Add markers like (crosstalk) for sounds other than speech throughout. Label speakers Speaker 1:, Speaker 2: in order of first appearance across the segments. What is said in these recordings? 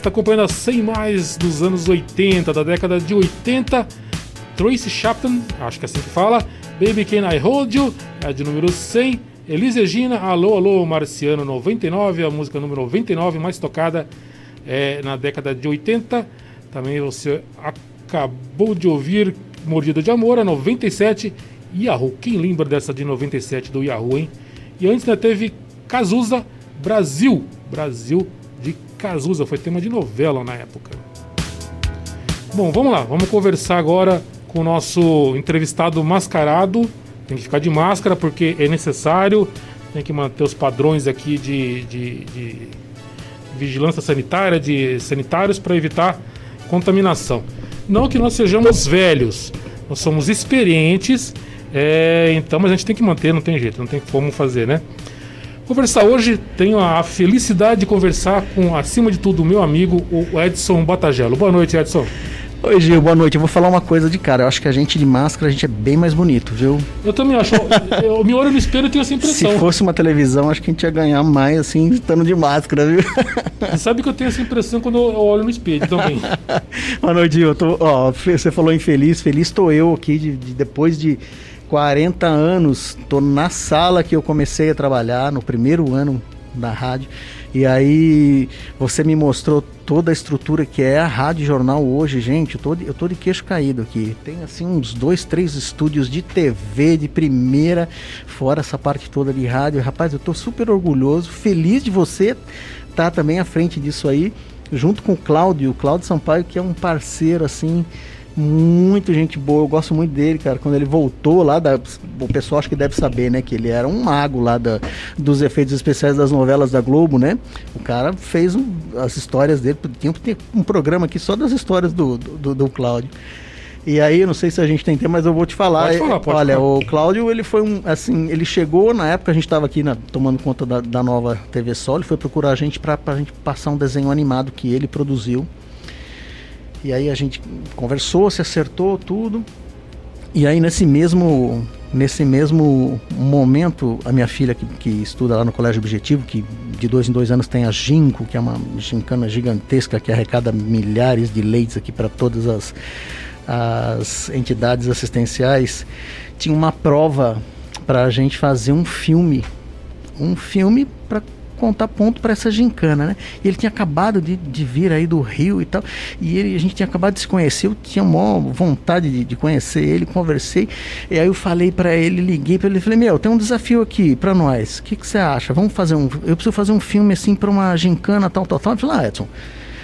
Speaker 1: está acompanhando a 100 mais dos anos 80, da década de 80. Tracy Chapman, acho que é assim que fala. Baby Can I Hold You, é de número 100. Elis Regina, Alô, Alô, Marciano 99, a música número 99, mais tocada é, na década de 80. Também você acabou de ouvir Mordida de Amor, a 97. Yahoo, quem lembra dessa de 97 do Yahoo, hein? E antes né, teve Cazuza Brasil, Brasil Cazuza, foi tema de novela na época. Bom, vamos lá, vamos conversar agora com o nosso entrevistado mascarado. Tem que ficar de máscara porque é necessário, tem que manter os padrões aqui de, de, de vigilância sanitária, de sanitários para evitar contaminação. Não que nós sejamos velhos, nós somos experientes, é, então, mas a gente tem que manter, não tem jeito, não tem como fazer, né? Conversar hoje, tenho a felicidade de conversar com, acima de tudo, o meu amigo, o Edson Batagelo. Boa noite, Edson.
Speaker 2: Oi, Gil, boa noite. Eu vou falar uma coisa de cara. Eu acho que a gente de máscara, a gente é bem mais bonito, viu?
Speaker 1: Eu também acho. (laughs) eu me olho no espelho e tenho essa impressão.
Speaker 2: Se fosse uma televisão, acho que a gente ia ganhar mais, assim, estando de máscara, viu?
Speaker 1: Você sabe que eu tenho essa impressão quando eu olho no espelho também. (laughs)
Speaker 2: boa noite, Gil. Eu tô, ó, você falou infeliz. Feliz estou eu aqui, de, de depois de 40 anos, tô na sala que eu comecei a trabalhar, no primeiro ano da rádio. E aí você me mostrou toda a estrutura que é a Rádio Jornal hoje, gente. Eu tô, de, eu tô de queixo caído aqui. Tem assim uns dois, três estúdios de TV de primeira, fora essa parte toda de rádio. Rapaz, eu tô super orgulhoso, feliz de você estar tá também à frente disso aí, junto com o Cláudio, o Cláudio Sampaio, que é um parceiro assim muito gente boa, eu gosto muito dele, cara. Quando ele voltou lá, da, o pessoal acho que deve saber, né? Que ele era um mago lá da, dos efeitos especiais das novelas da Globo, né? O cara fez um, as histórias dele. Tinha que ter um programa aqui só das histórias do, do, do Cláudio. E aí, não sei se a gente tem tempo, mas eu vou te falar. Pode falar pode Olha, falar. o Cláudio, ele foi um, assim, ele chegou na época, a gente estava aqui na, tomando conta da, da, nova TV Sol, ele foi procurar a gente para a gente passar um desenho animado que ele produziu. E aí a gente conversou, se acertou tudo. E aí nesse mesmo nesse mesmo momento, a minha filha que, que estuda lá no Colégio Objetivo, que de dois em dois anos tem a Ginco, que é uma gincana gigantesca que arrecada milhares de leites aqui para todas as, as entidades assistenciais, tinha uma prova para a gente fazer um filme. Um filme para contar ponto para essa gincana, né? E ele tinha acabado de, de, vir aí do Rio e tal, e ele, a gente tinha acabado de se conhecer, eu tinha maior vontade de, de conhecer ele, conversei, e aí eu falei para ele, liguei para ele, falei, meu, tem um desafio aqui para nós, o que, que você acha? Vamos fazer um, eu preciso fazer um filme assim para uma gincana, tal, tal, tal. Ele falou, ah, Edson,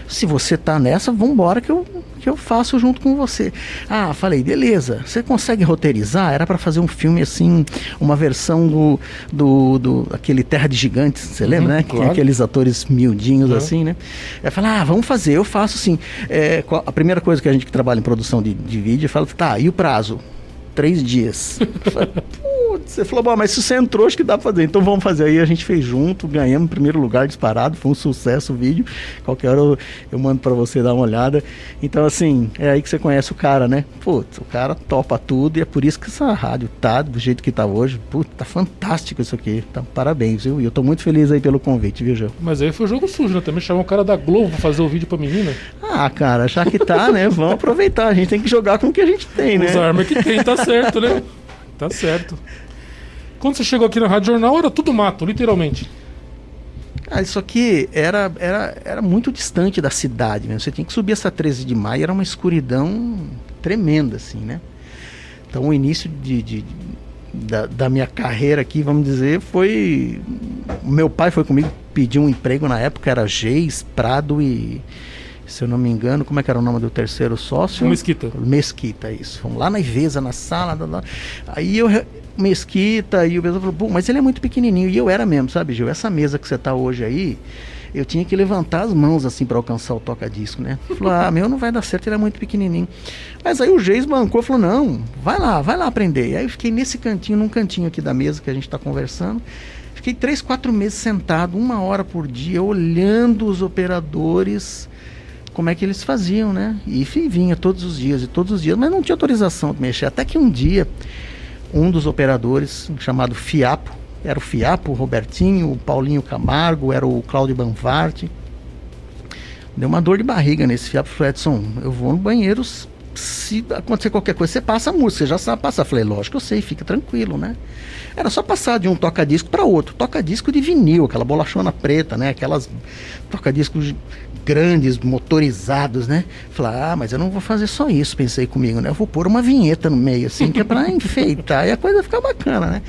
Speaker 2: se você tá nessa, vambora que eu, que eu faço junto com você. Ah, falei, beleza. Você consegue roteirizar? Era para fazer um filme assim, uma versão do, do, do aquele Terra de Gigantes, você uhum, lembra, né? Claro. Que aqueles atores miudinhos uhum. assim, né? Eu falei, ah, vamos fazer, eu faço sim. É, a primeira coisa que a gente que trabalha em produção de, de vídeo, fala, tá, e o prazo? Três dias. (laughs) você falou, bom, mas se você entrou, acho que dá pra fazer. Então vamos fazer. Aí a gente fez junto, ganhamos primeiro lugar disparado, foi um sucesso o vídeo. Qualquer hora eu, eu mando para você dar uma olhada. Então, assim, é aí que você conhece o cara, né? Putz, o cara topa tudo e é por isso que essa rádio tá do jeito que tá hoje. Putz, tá fantástico isso aqui. Tá, parabéns, viu? E eu tô muito feliz aí pelo convite, viu, João?
Speaker 1: Mas aí foi jogo sujo, né? Também chamou o cara da Globo pra fazer o vídeo pra menina.
Speaker 2: Ah, cara, já que tá, né? Vamos aproveitar. A gente tem que jogar com o que a gente tem, né?
Speaker 1: Os armas que tem, tá certo, né? Tá certo. Quando você chegou aqui na Rádio Jornal, era tudo mato, literalmente.
Speaker 2: Ah, isso aqui era, era, era muito distante da cidade mesmo. Você tinha que subir essa 13 de maio, era uma escuridão tremenda, assim, né? Então o início de, de da, da, minha carreira aqui, vamos dizer, foi. Meu pai foi comigo, pediu um emprego na época, era Geis, Prado e. Se eu não me engano, como é que era o nome do terceiro sócio?
Speaker 1: Mesquita.
Speaker 2: Mesquita, isso. Fomos lá na Ivesa, na sala. Lá. Aí eu Mesquita e o pessoal falou, Pô, mas ele é muito pequenininho. E eu era mesmo, sabe, Gil? Essa mesa que você tá hoje aí, eu tinha que levantar as mãos assim para alcançar o toca-disco, né? Falou, ah, meu não vai dar certo, ele é muito pequenininho. Mas aí o Geis bancou falou, não, vai lá, vai lá aprender. E aí eu fiquei nesse cantinho, num cantinho aqui da mesa que a gente está conversando. Fiquei três, quatro meses sentado, uma hora por dia, olhando os operadores como é que eles faziam, né? E vinha todos os dias e todos os dias, mas não tinha autorização de mexer. Até que um dia um dos operadores, chamado Fiapo, era o Fiapo, o Robertinho, o Paulinho Camargo, era o Cláudio Banvarte. Deu uma dor de barriga nesse fiapo. Falei, Edson, eu vou no banheiro. Se acontecer qualquer coisa, você passa a música, você já sabe passar. Falei, lógico, eu sei, fica tranquilo, né? Era só passar de um toca-disco para outro. Toca-disco de vinil, aquela bolachona preta, né? Aquelas toca-discos grandes, motorizados, né? Falei, ah, mas eu não vou fazer só isso, pensei comigo, né? Eu vou pôr uma vinheta no meio, assim, que é pra (laughs) enfeitar e a coisa ficar bacana, né?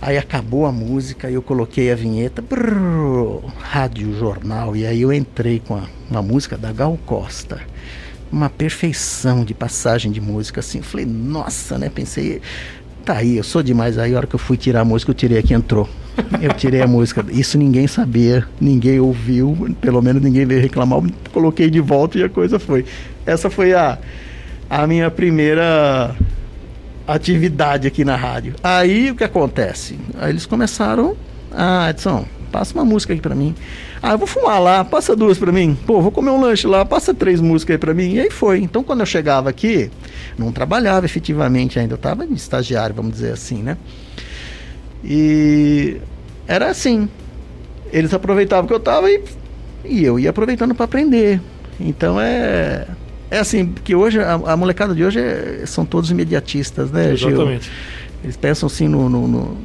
Speaker 2: Aí acabou a música, eu coloquei a vinheta, brrr, rádio jornal, e aí eu entrei com a, uma música da Gal Costa. Uma perfeição de passagem de música, assim. Falei, nossa, né? Pensei, tá aí, eu sou demais. Aí a hora que eu fui tirar a música, eu tirei aqui entrou. Eu tirei a música. Isso ninguém sabia, ninguém ouviu, pelo menos ninguém veio reclamar. Eu coloquei de volta e a coisa foi. Essa foi a, a minha primeira atividade aqui na rádio. Aí o que acontece? Aí eles começaram, ah, Edson, passa uma música aqui para mim. Ah, eu vou fumar lá, passa duas para mim. Pô, vou comer um lanche lá, passa três músicas aí para mim. E aí foi. Então quando eu chegava aqui, não trabalhava efetivamente ainda, eu tava de estagiário, vamos dizer assim, né? E era assim. Eles aproveitavam que eu tava e, e eu ia aproveitando para aprender. Então é é assim, porque hoje a, a molecada de hoje é, são todos imediatistas, né,
Speaker 1: Exatamente.
Speaker 2: Gil? Eles pensam assim no, no, no,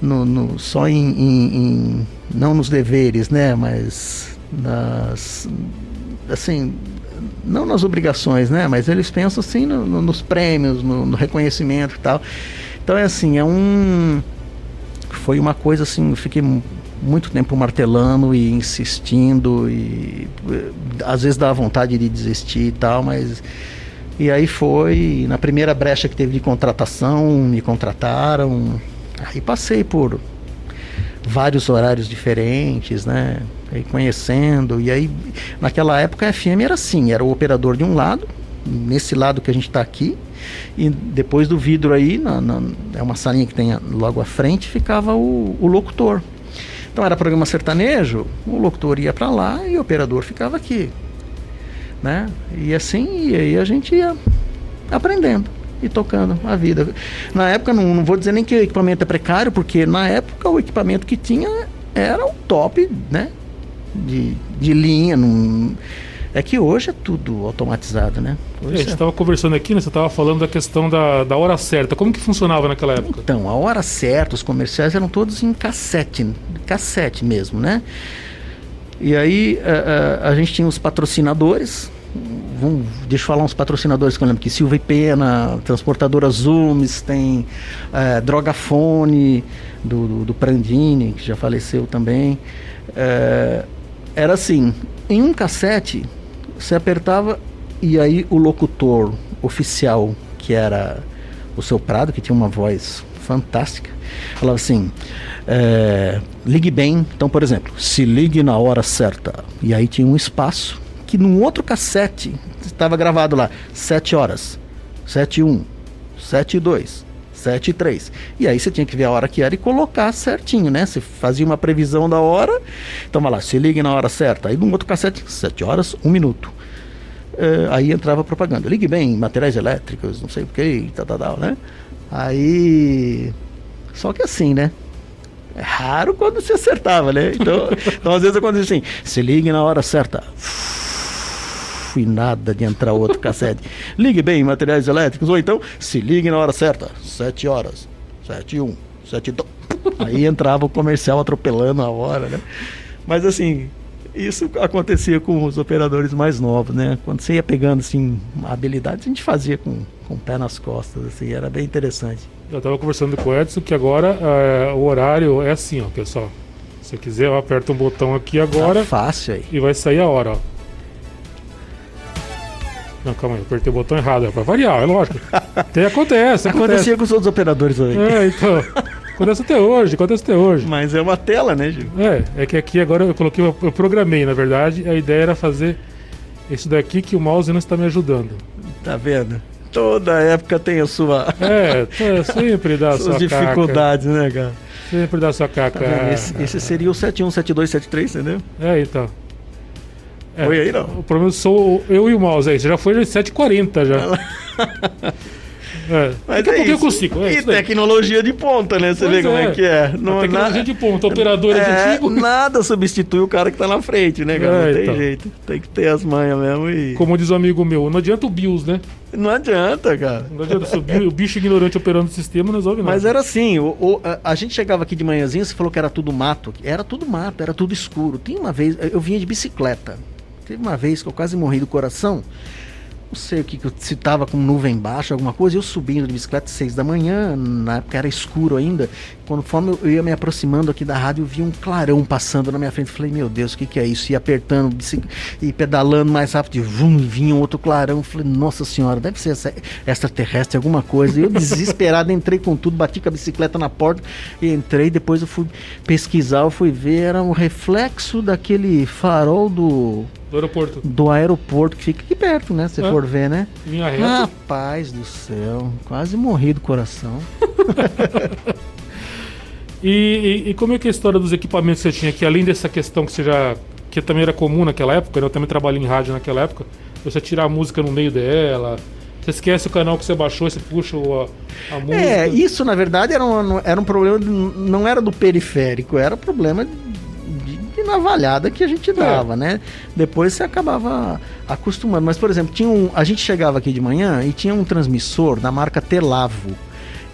Speaker 2: no, no só em, em, em, não nos deveres, né, mas nas assim não nas obrigações, né, mas eles pensam assim nos prêmios, no, reconhecimento e tal. Então é assim, é um foi uma coisa assim, eu fiquei muito tempo martelando e insistindo e às vezes dá vontade de desistir e tal, mas e aí foi na primeira brecha que teve de contratação, me contrataram, aí passei por vários horários diferentes, né? Aí conhecendo e aí naquela época a FM era assim, era o operador de um lado, nesse lado que a gente está aqui e depois do vidro aí, na, na, é uma salinha que tem logo à frente, ficava o, o locutor. Então era programa sertanejo, o locutor ia para lá e o operador ficava aqui. Né? E assim, e aí a gente ia aprendendo e tocando a vida. Na época, não, não vou dizer nem que o equipamento é precário, porque na época o equipamento que tinha era o top, né? De, de linha. Não, é que hoje é tudo automatizado, né?
Speaker 1: É, a gente estava conversando aqui, né? Você estava falando da questão da, da hora certa. Como que funcionava naquela época?
Speaker 2: Então, a hora certa, os comerciais eram todos em cassete, cassete mesmo, né? E aí a, a, a gente tinha os patrocinadores. Vamos, deixa eu falar uns patrocinadores que eu lembro que Silva e Pena, Transportadora Zooms, tem é, Drogafone do, do, do, Prandini, que já faleceu também. É, era assim, em um cassete você apertava e aí o locutor oficial, que era o seu Prado, que tinha uma voz fantástica, falava assim: é, ligue bem. Então, por exemplo, se ligue na hora certa. E aí tinha um espaço que num outro cassete estava gravado lá: 7 horas, 7 e 1, 7 e 2, 7 e 3. E aí você tinha que ver a hora que era e colocar certinho, né? Você fazia uma previsão da hora. Então vai lá, se ligue na hora certa. Aí num outro cassete, 7 horas, 1 minuto. Uh, aí entrava propaganda. Ligue bem, materiais elétricos, não sei o que, tal, tal, tal, né? Aí. Só que assim, né? É raro quando se acertava, né? Então, (laughs) então às vezes acontece assim: se ligue na hora certa e nada de entrar outro cassete. (laughs) Ligue bem materiais elétricos, ou então se ligue na hora certa, 7 horas, 7 e 1, 7 e 2. Aí entrava o comercial atropelando a hora, né? Mas assim, isso acontecia com os operadores mais novos, né? Quando você ia pegando assim habilidades, a gente fazia com, com o pé nas costas, assim, era bem interessante.
Speaker 1: Eu estava conversando com o Edson que agora é, o horário é assim, ó, pessoal. Se você quiser, aperta um botão aqui agora. Tá
Speaker 2: fácil aí.
Speaker 1: E vai sair a hora, ó. Não, calma aí, eu apertei o botão errado. É pra variar, é lógico. Até acontece, (laughs) acontece.
Speaker 2: Acontecia com os outros operadores também.
Speaker 1: É, então. Acontece até hoje, acontece até hoje.
Speaker 2: Mas é uma tela, né, Gil?
Speaker 1: É, é que aqui agora eu coloquei, eu programei, na verdade, a ideia era fazer isso daqui que o mouse não está me ajudando.
Speaker 2: Tá vendo? Toda época tem a sua.
Speaker 1: É, sempre dá (laughs) a sua
Speaker 2: dificuldades, caca. né, cara?
Speaker 1: Sempre dá a sua caca.
Speaker 2: Tá esse, esse, seria o 717273, entendeu?
Speaker 1: É, então.
Speaker 2: É, foi aí, não?
Speaker 1: O problema sou eu e o mouse aí. Você já foi 7h40 já. (laughs) É.
Speaker 2: Mas
Speaker 1: Daqui a
Speaker 2: é
Speaker 1: pouco eu consigo. É
Speaker 2: e tecnologia de ponta, né? Você
Speaker 1: Pois
Speaker 2: vê como é que é.
Speaker 1: a tecnologia de ponta, operadora de
Speaker 2: é,
Speaker 1: antigo.
Speaker 2: Nada substitui o cara que tá na frente, né, cara?
Speaker 1: É,
Speaker 2: não tem
Speaker 1: então.
Speaker 2: jeito. Tem que ter as manhas mesmo e.
Speaker 1: Como diz um amigo meu, não adianta o BIOS, né?
Speaker 2: Não adianta, cara.
Speaker 1: Não adianta se o bi- o bicho ignorante operando o sistema não resolve nada.
Speaker 2: Mas era assim, o, o- a, a gente chegava aqui de manhãzinha, você falou que era tudo mato. Era tudo mato, era tudo escuro. Tem uma vez, eu vinha de bicicleta. Teve uma vez que eu quase morri do coração. Não sei o que, que eu- se tava com nuvem baixa, alguma coisa. Eu subindo de bicicleta às seis da manhã, na época era escuro ainda. Conforme eu- eu ia me aproximando aqui da rádio, eu vi um clarão passando na minha frente. Falei, meu Deus, o que, que é isso? E apertando e pedalando mais rápido, e vum, vinha outro clarão. Falei, nossa senhora, deve ser essa extraterrestre, alguma coisa. E eu desesperado entrei com tudo, bati com a bicicleta na porta e entrei. Depois eu fui pesquisar, eu fui ver, era um reflexo daquele farol do,
Speaker 1: Do aeroporto.
Speaker 2: do aeroporto que fica aqui perto, né? Se
Speaker 1: É.
Speaker 2: for ver, né?
Speaker 1: Linha reta.
Speaker 2: Rapaz do céu, quase morri do coração. (laughs)
Speaker 1: E, e- e como é que é a história dos equipamentos que você tinha aqui? Além dessa questão que você já. que também era comum naquela época, né? eu também trabalhei em rádio naquela época, você tirar a música no meio dela. Você esquece o canal que você baixou, você puxa a, a música.
Speaker 2: É, isso na verdade era um, era um problema, não era do periférico, era problema de navalhada que a gente dava, né? Depois você acabava acostumando. Mas, por exemplo, tinha um, a gente chegava aqui de manhã e tinha um transmissor da marca Telavo.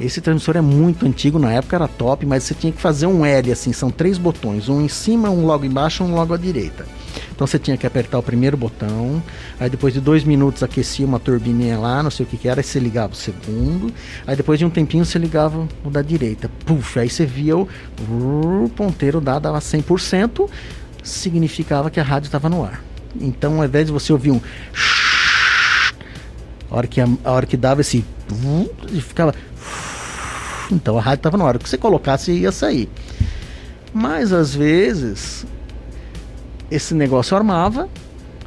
Speaker 2: Esse transmissor é muito antigo, na época era top, mas você tinha que fazer um L, assim, são três botões, um em cima, um logo embaixo, um logo à direita. Então você tinha que apertar o primeiro botão, aí depois de dois minutos aquecia uma turbininha lá, não sei o que que era, aí você ligava o segundo, aí depois de um tempinho você ligava o da direita. Puf, aí você via o, o ponteiro dá, dava 100%, significava que a rádio estava no ar. Então ao invés de você ouvir um a hora que, a, a hora que dava esse. Ficava. Então a rádio estava no ar. O que você colocasse ia sair. Mas às vezes esse negócio armava,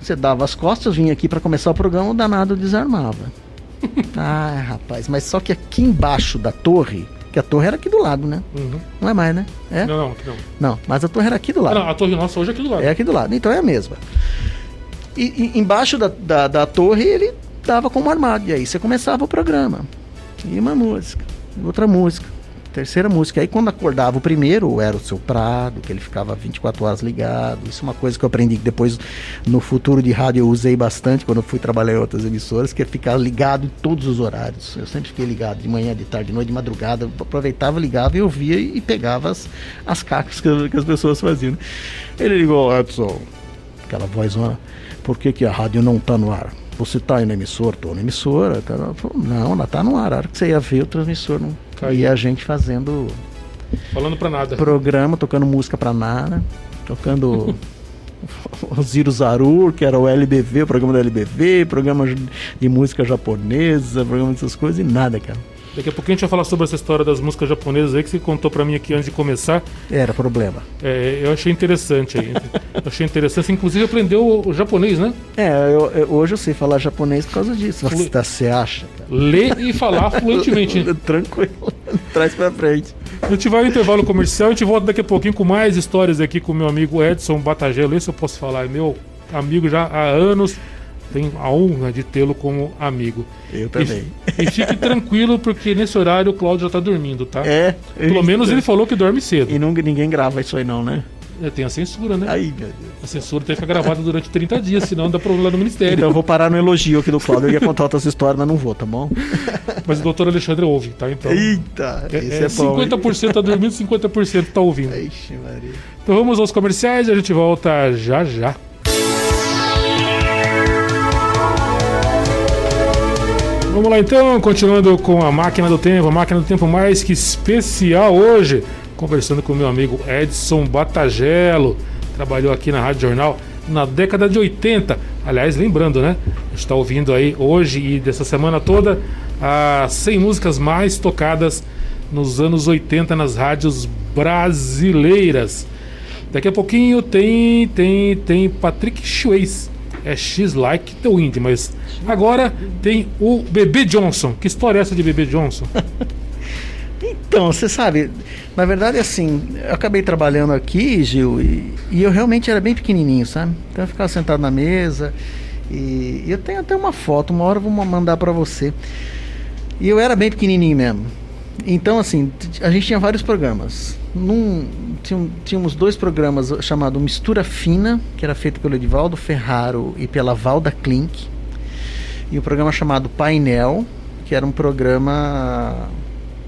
Speaker 2: você dava as costas, vinha aqui para começar o programa, o danado desarmava. (laughs) ah, rapaz, mas só que aqui embaixo da torre, que a torre era aqui do lado, né?
Speaker 1: Uhum.
Speaker 2: Não é mais, né? É?
Speaker 1: Não, não, aqui não.
Speaker 2: Não, mas a torre era aqui do lado.
Speaker 1: não, a torre nossa hoje é aqui do lado.
Speaker 2: É aqui do lado, então é a mesma. E, e embaixo da, da, da torre ele dava como armado. E aí você começava o programa. E uma música, outra música, terceira música. Aí quando acordava o primeiro, era o seu Prado, que ele ficava 24 horas ligado. Isso é uma coisa que eu aprendi que depois no futuro de rádio eu usei bastante quando eu fui trabalhar em outras emissoras, que é ficar ligado em todos os horários. Eu sempre fiquei ligado de manhã, de tarde, de noite, de madrugada. Eu aproveitava, ligava e ouvia e pegava as, as cacas que, que as pessoas faziam. Ele ligou, Edson, aquela vozona, por que, que a rádio não tá no ar? Você tá aí na emissora? Tô na emissora. Tá, não, ela tá no ar. A hora que você ia ver o transmissor não. E a gente fazendo
Speaker 1: Falando pra nada.
Speaker 2: programa, tocando música pra nada, tocando (laughs) o Ziro Zarur, que era o LBV, o programa do LBV, programa de música japonesa, programa dessas coisas, e nada, cara.
Speaker 1: Daqui a pouquinho a gente vai falar sobre essa história das músicas japonesas aí que você contou pra mim aqui antes de começar.
Speaker 2: Era problema.
Speaker 1: É, eu achei interessante aí. Achei interessante. Você, inclusive aprendeu o, japonês, né?
Speaker 2: É, eu- eu- hoje eu sei falar japonês por causa disso.
Speaker 1: Flu-
Speaker 2: Você acha, cara?
Speaker 1: Ler e falar fluentemente. (laughs)
Speaker 2: Tranquilo, (laughs) traz pra frente.
Speaker 1: A gente vai ao intervalo comercial, a gente volta daqui a pouquinho com mais histórias aqui com o meu amigo Edson Batagelo. Esse eu posso falar, é meu amigo já há anos. Tenho a honra de tê-lo como amigo.
Speaker 2: Eu também.
Speaker 1: E, e fique tranquilo, porque nesse horário o Cláudio já tá dormindo, tá?
Speaker 2: É.
Speaker 1: Pelo menos ele falou que dorme cedo.
Speaker 2: E nunca, ninguém grava isso aí não, né?
Speaker 1: É, Tem a censura, né?
Speaker 2: Aí, meu Deus.
Speaker 1: A censura tem que ficar gravada durante 30 dias, senão dá problema no Ministério.
Speaker 2: Então eu vou parar no elogio aqui do Cláudio. Eu ia contar outras histórias, mas não vou, tá bom? (laughs)
Speaker 1: Mas o doutor Alexandre ouve, tá? Então.
Speaker 2: Eita,
Speaker 1: É,
Speaker 2: esse
Speaker 1: é
Speaker 2: é, bom. hein?
Speaker 1: 50% tá dormindo, 50% tá ouvindo.
Speaker 2: Ixi, Maria.
Speaker 1: Então vamos aos comerciais e a gente volta já já. Vamos lá então, continuando com a máquina do tempo, a máquina do tempo mais que especial hoje, conversando com meu amigo Edson Batagelo, trabalhou aqui na Rádio Jornal na década de 80. Aliás, lembrando, né? Está ouvindo aí hoje e dessa semana toda as 100 músicas mais tocadas nos anos 80 nas rádios brasileiras. Daqui a pouquinho tem tem tem Patrick Swayze. É X Like the Wind, mas agora tem o Bebê Johnson. Que história é essa de Bebê Johnson? (laughs)
Speaker 2: Então, você sabe, na verdade, assim, eu acabei trabalhando aqui, Gil, e, e eu realmente era bem pequenininho, sabe? Então eu ficava sentado na mesa e, e eu tenho até uma foto, uma hora eu vou mandar pra você. E eu era bem pequenininho mesmo. Então, assim, a gente tinha vários programas. Num, tínhamos dois programas chamado Mistura Fina, que era feito pelo Edivaldo Ferraro e pela Valda Klink. E o um programa chamado Painel, que era um programa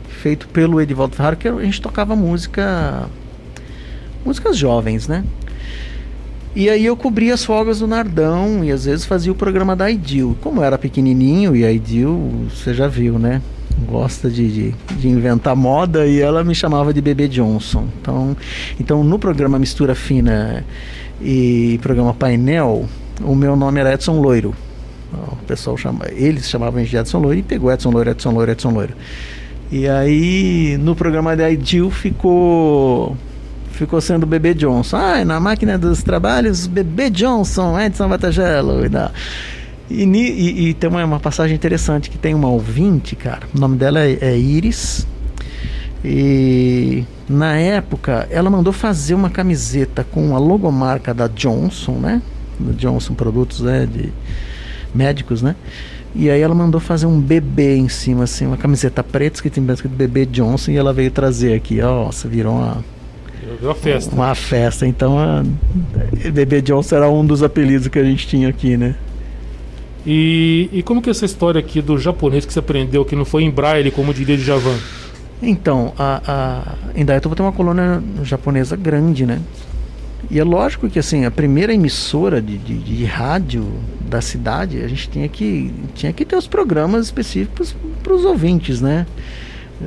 Speaker 2: feito pelo Edivaldo Ferraro, que a gente tocava música. músicas jovens, né? E aí eu cobria as folgas do Nardão e às vezes fazia o programa da Idil. Como eu era pequenininho e a Idil, você já viu, né? Gosta de, de, de, inventar moda e ela me chamava de Bebê Johnson. Então, então no programa Mistura Fina e programa Painel, o meu nome era Edson Loiro. O pessoal chama, eles chamavam de Edson Loiro e pegou Edson Loiro, Edson Loiro, Edson Loiro. E aí no programa da Idil ficou ficou sendo Bebê Johnson. Ah, na máquina dos trabalhos, Bebê Johnson, Edson Batagelo e tal. E, e, e, tem uma, uma, passagem interessante que tem uma ouvinte, cara. O nome dela é, é Iris. E na época ela mandou fazer uma camiseta com a logomarca da Johnson, né? Da Johnson Produtos, né? De médicos, né? E aí ela mandou fazer um bebê em cima, assim, uma camiseta preta que tem escrito bebê Johnson e ela veio trazer aqui. Nossa, virou uma
Speaker 1: uma festa.
Speaker 2: Uma festa. Então, a Bebê Johnson era um dos apelidos que a gente tinha aqui, né?
Speaker 1: E, e como que é essa história aqui do japonês que você aprendeu, que não foi em braille, como diria de Javan?
Speaker 2: Então, a, a, em Dayatuba tem uma colônia japonesa grande, né? E é lógico que assim, a primeira emissora de, de, de, rádio da cidade, a gente tinha que, tinha que ter os programas específicos para os ouvintes, né?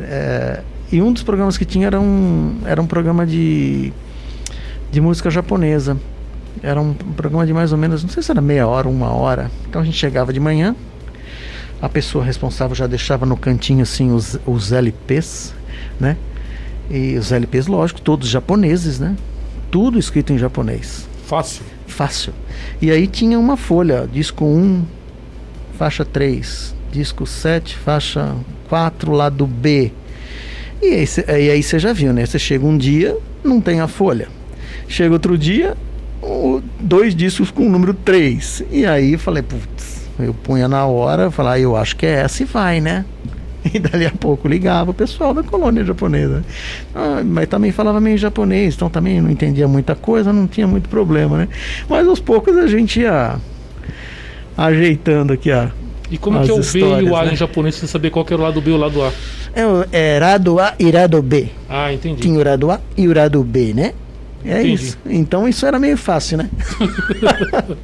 Speaker 2: É, e um dos programas que tinha era um, era um programa de, de música japonesa. Era um, programa de mais ou menos, não sei se era meia hora, uma hora. Então a gente chegava de manhã, a pessoa responsável já deixava no cantinho assim os, os LPs, né? E os LPs, lógico, todos japoneses, né? Tudo escrito em japonês.
Speaker 1: Fácil.
Speaker 2: Fácil. E aí tinha uma folha, disco 1, faixa 3, disco 7, faixa 4, lado B, e aí, e aí você já viu, né? Você chega um dia, não tem a folha. Chega outro dia, dois discos com o número 3. E aí falei, putz, eu punha na hora, falar, ah, eu acho que é essa e vai, né? (laughs) E dali a pouco ligava o pessoal da colônia japonesa. Ah, mas também falava meio japonês, então também não entendia muita coisa, não tinha muito problema, né? Mas aos poucos a gente ia ajeitando aqui a.
Speaker 1: E como que é o B e o A né? em japonês, sem saber qual que era o lado B e o lado A?
Speaker 2: É, é lado A e lado B.
Speaker 1: Ah, entendi.
Speaker 2: Tinha o lado A e o lado B, né? É entendi. isso. Então isso era meio fácil, né? (laughs)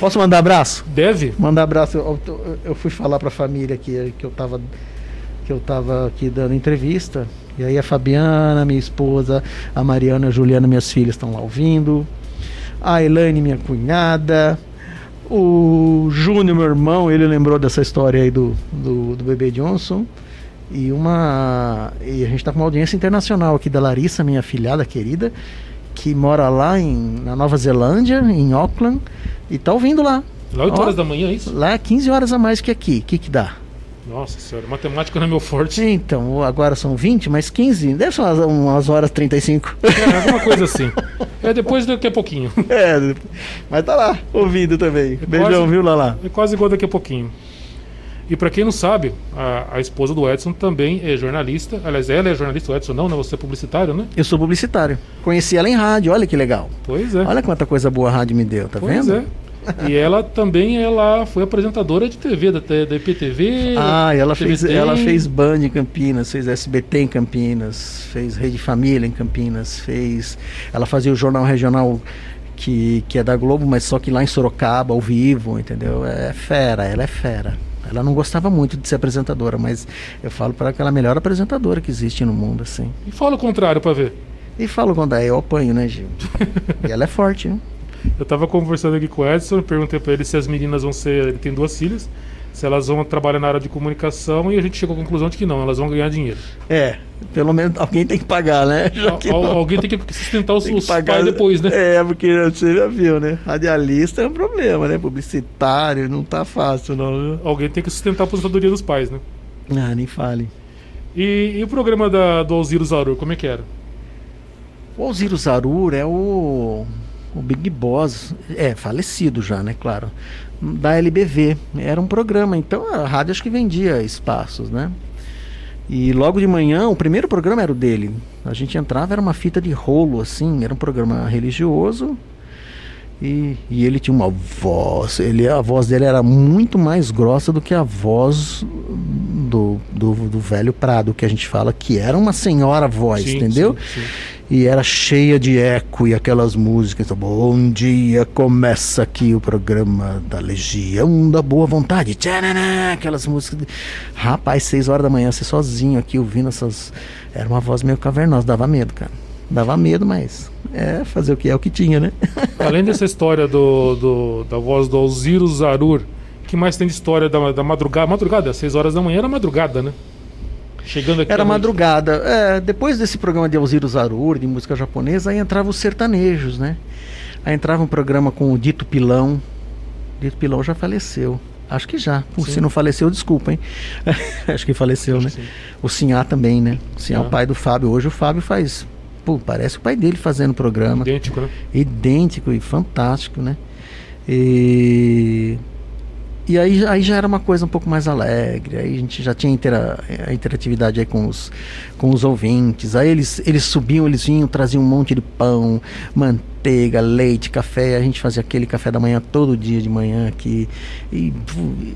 Speaker 2: Posso mandar abraço?
Speaker 1: Deve.
Speaker 2: Mandar abraço. Eu, eu, eu fui falar para a família que, que eu tava que eu tava aqui dando entrevista. E aí a Fabiana, minha esposa, a Mariana, a Juliana, minhas filhas estão lá ouvindo. A Elaine, minha cunhada. O Júnior, meu irmão, ele lembrou dessa história aí do, do, do bebê Johnson. E uma. E a gente está com uma audiência internacional aqui da Larissa, minha filhada querida, que mora lá em, na Nova Zelândia, em Auckland, e está ouvindo lá.
Speaker 1: Lá 8 horas da manhã, é isso?
Speaker 2: Lá 15 horas a mais que aqui. O que, que dá?
Speaker 1: Nossa senhora, matemática não é meu forte.
Speaker 2: Então, agora são 20, mais 15, deve ser umas, umas horas 35.
Speaker 1: É, alguma coisa assim. É depois daqui a pouquinho. (laughs)
Speaker 2: É, mas tá lá, ouvindo também. É Beijão,
Speaker 1: quase,
Speaker 2: viu, Lala?
Speaker 1: É quase igual daqui a pouquinho. E para quem não sabe, a, a, esposa do Edson também é jornalista. Aliás, ela é jornalista, o Edson não, né? Você é publicitário, né?
Speaker 2: Eu sou publicitário. Conheci ela em rádio, olha que legal.
Speaker 1: Pois é.
Speaker 2: Olha quanta coisa boa a rádio me deu, tá pois vendo?
Speaker 1: Pois é. e ela também ela foi apresentadora de TV, da, da IPTV.
Speaker 2: Ah, ela fez, ela fez Band em Campinas, fez SBT em Campinas, fez Rede Família em Campinas, fez. Ela fazia o Jornal Regional que, que é da Globo, mas só que lá em Sorocaba, ao vivo, entendeu? É fera, ela é fera. Ela não gostava muito de ser apresentadora, mas eu falo para ela é a melhor apresentadora que existe no mundo, assim.
Speaker 1: E fala o contrário para ver.
Speaker 2: E fala o contrário, eu apanho, né, Gil? (laughs) e ela é forte, né?
Speaker 1: Eu tava conversando aqui com o Edson, perguntei para ele se as meninas vão ser. Ele tem duas filhas se elas vão trabalhar na área de comunicação e a gente chegou à conclusão de que não, elas vão ganhar dinheiro.
Speaker 2: É, pelo menos alguém tem que pagar, né?
Speaker 1: Al, alguém tem que sustentar os, os pais depois, né?
Speaker 2: É, porque você já viu, né? Radialista é um problema, né? Publicitário, não tá fácil, não.
Speaker 1: Alguém tem que sustentar a aposentadoria dos pais, né?
Speaker 2: Ah, nem fale.
Speaker 1: E, e o programa da, do Alziro Zarur, como é que era?
Speaker 2: O Alziro Zarur é o o Big Boss, é falecido já, né? Claro, da LBV. Era um programa, então a rádio acho que vendia espaços, né? E logo de manhã, o primeiro programa era o dele. A gente entrava, era uma fita de rolo, assim, era um programa religioso. E, e ele tinha uma voz, ele, a voz dele era muito mais grossa do que a voz do, do, do velho Prado, que a gente fala que era uma senhora voz, sim, entendeu? Sim, sim. E era cheia de eco e aquelas músicas. Bom dia, começa aqui o programa da Legião da Boa Vontade. Tchananã, aquelas músicas. Rapaz, seis horas da manhã, você sozinho aqui ouvindo essas. Era uma voz meio cavernosa, dava medo, cara. Dava medo, mas é fazer o que é o que tinha, né? (laughs)
Speaker 1: Além dessa história do, do da voz do Alziro Zarur, que mais tem de história da, da madrugada? Madrugada, seis horas da manhã era madrugada, né?
Speaker 2: Chegando aqui. Era madrugada. É, depois desse programa de Alziro Zarur, de música japonesa, aí entravam os sertanejos, né? Aí entrava um programa com o Dito Pilão. Dito Pilão já faleceu. Acho que já. Se não faleceu, desculpa, hein? (laughs) Acho que faleceu, né? Que o Sinhá também, né? O Sinhá é o ah. pai do Fábio. Hoje o Fábio faz. Pô, parece o pai dele fazendo o programa.
Speaker 1: Idêntico, né?
Speaker 2: Idêntico e fantástico, né? E e aí, aí já era uma coisa um pouco mais alegre, aí a gente já tinha intera, a interatividade aí com os, com os ouvintes, aí eles, eles subiam, eles vinham, traziam um monte de pão, manteiga, leite, café, a gente fazia aquele café da manhã todo dia de manhã aqui, e,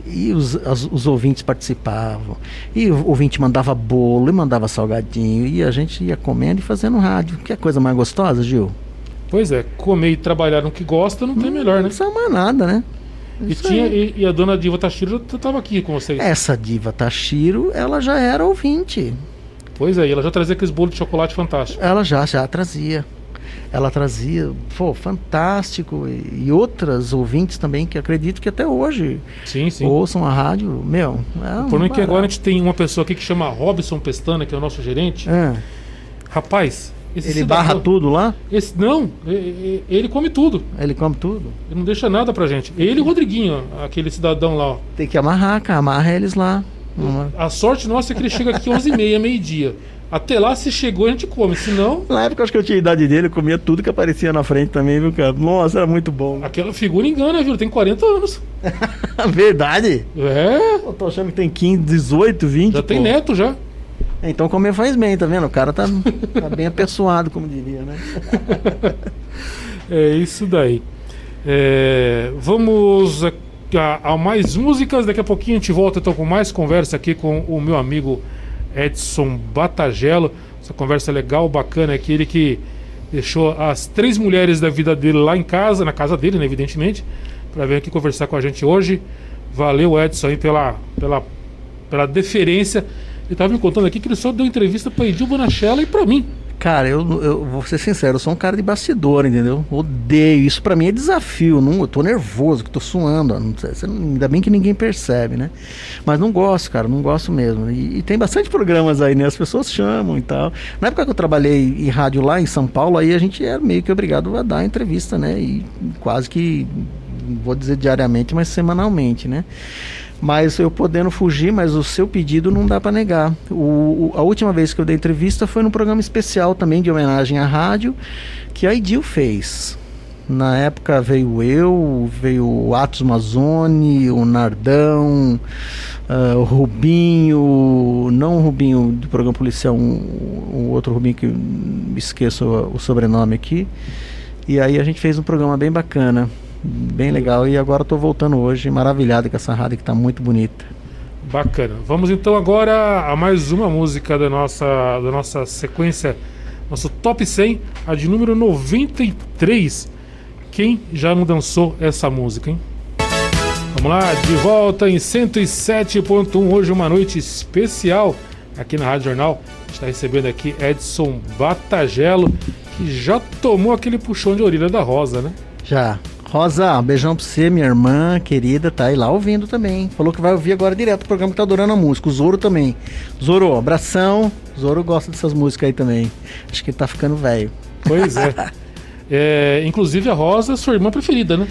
Speaker 2: e os, as, os ouvintes participavam, e o ouvinte mandava bolo, e mandava salgadinho, e a gente ia comendo e fazendo rádio, que é coisa mais gostosa, Gil?
Speaker 1: Pois é, comer e trabalhar no que gosta não tem hum, melhor, né? Não
Speaker 2: precisa mais nada, né?
Speaker 1: E, tinha, e, e, a dona Diva Tashiro estava aqui com vocês.
Speaker 2: Essa Diva Tashiro, ela já era ouvinte.
Speaker 1: Pois é, ela já trazia aqueles bolos de chocolate fantástico.
Speaker 2: Ela já, já trazia. Ela trazia, pô, fantástico. E, e outras ouvintes também que acredito que até hoje
Speaker 1: sim, sim.
Speaker 2: ouçam a rádio. Meu,
Speaker 1: é Por um que agora a gente tem uma pessoa aqui que chama Robson Pestana, que é o nosso gerente. É. Rapaz,
Speaker 2: esse ele cidadão, barra tudo lá?
Speaker 1: Esse, não, ele come tudo.
Speaker 2: Ele come tudo?
Speaker 1: Ele não deixa nada pra gente. Ele e o Rodriguinho, aquele cidadão lá. Ó.
Speaker 2: Tem que amarrar, cara. Amarra eles lá.
Speaker 1: A sorte nossa é que ele chega aqui 11h30, meio-dia. Até lá, se chegou, a gente come. Se não.
Speaker 2: Na época, acho que eu tinha a idade dele, eu comia tudo que aparecia na frente também, viu, cara? Nossa, era muito bom. (laughs)
Speaker 1: Aquela figura engana, viu? Tem 40 anos.
Speaker 2: Verdade?
Speaker 1: É.
Speaker 2: Eu tô achando que tem 15, 18, 20.
Speaker 1: Já pô. tem neto já.
Speaker 2: Então comer faz bem, tá vendo? O cara tá, tá bem apessoado, como diria, né? (laughs)
Speaker 1: é isso daí. É, vamos a, a, a, mais músicas. Daqui a pouquinho a gente volta então com mais conversa aqui com o meu amigo Edson Batagello. Essa conversa legal, bacana, aquele que deixou as três mulheres da vida dele lá em casa, na casa dele, né, evidentemente, para vir aqui conversar com a gente hoje. Valeu, Edson, aí, pela, pela, pela deferência ele estava me contando aqui que ele só deu entrevista para Edil Bonachella e para mim.
Speaker 2: Cara, eu, eu vou ser sincero, eu sou um cara de bastidor, entendeu? Odeio. Isso para mim é desafio. Não, eu tô nervoso, que tô suando. Não ainda bem que ninguém percebe, né? Mas não gosto, cara, não gosto mesmo. E, e, tem bastante programas aí, né? As pessoas chamam e tal. Na época que eu trabalhei em rádio lá em São Paulo, aí a gente era meio que obrigado a dar entrevista, né? E quase que, vou dizer diariamente, mas semanalmente, né? Mas eu podendo fugir, mas o seu pedido não dá para negar. O, o, a última vez que eu dei entrevista foi num programa especial também de homenagem à rádio que a Idil fez. Na época veio eu, veio o Atos Mazzoni, o Nardão, uh, o Rubinho, não o Rubinho do programa policial, um, um outro Rubinho que esqueço o sobrenome aqui. E aí a gente fez um programa bem bacana bem legal. E agora estou voltando hoje, maravilhado com essa rádio que está muito bonita.
Speaker 1: Bacana. Vamos então agora a mais uma música da nossa, da nossa sequência, nosso top 100, a de número 93. Quem já não dançou essa música, hein? Vamos lá, de volta em 107.1, hoje uma noite especial aqui na Rádio Jornal. Está recebendo aqui Edson Batagello, que já tomou aquele puxão de orelha da Rosa, né?
Speaker 2: Já. Rosa, um beijão pra você, minha irmã querida, tá aí lá ouvindo também. Falou que vai ouvir agora direto o programa que tá adorando a música. O Zoro também. Zoro, abração. Zoro gosta dessas músicas aí também. Acho que ele tá ficando velho.
Speaker 1: Pois é. (laughs) é. Inclusive a Rosa, sua irmã preferida, né?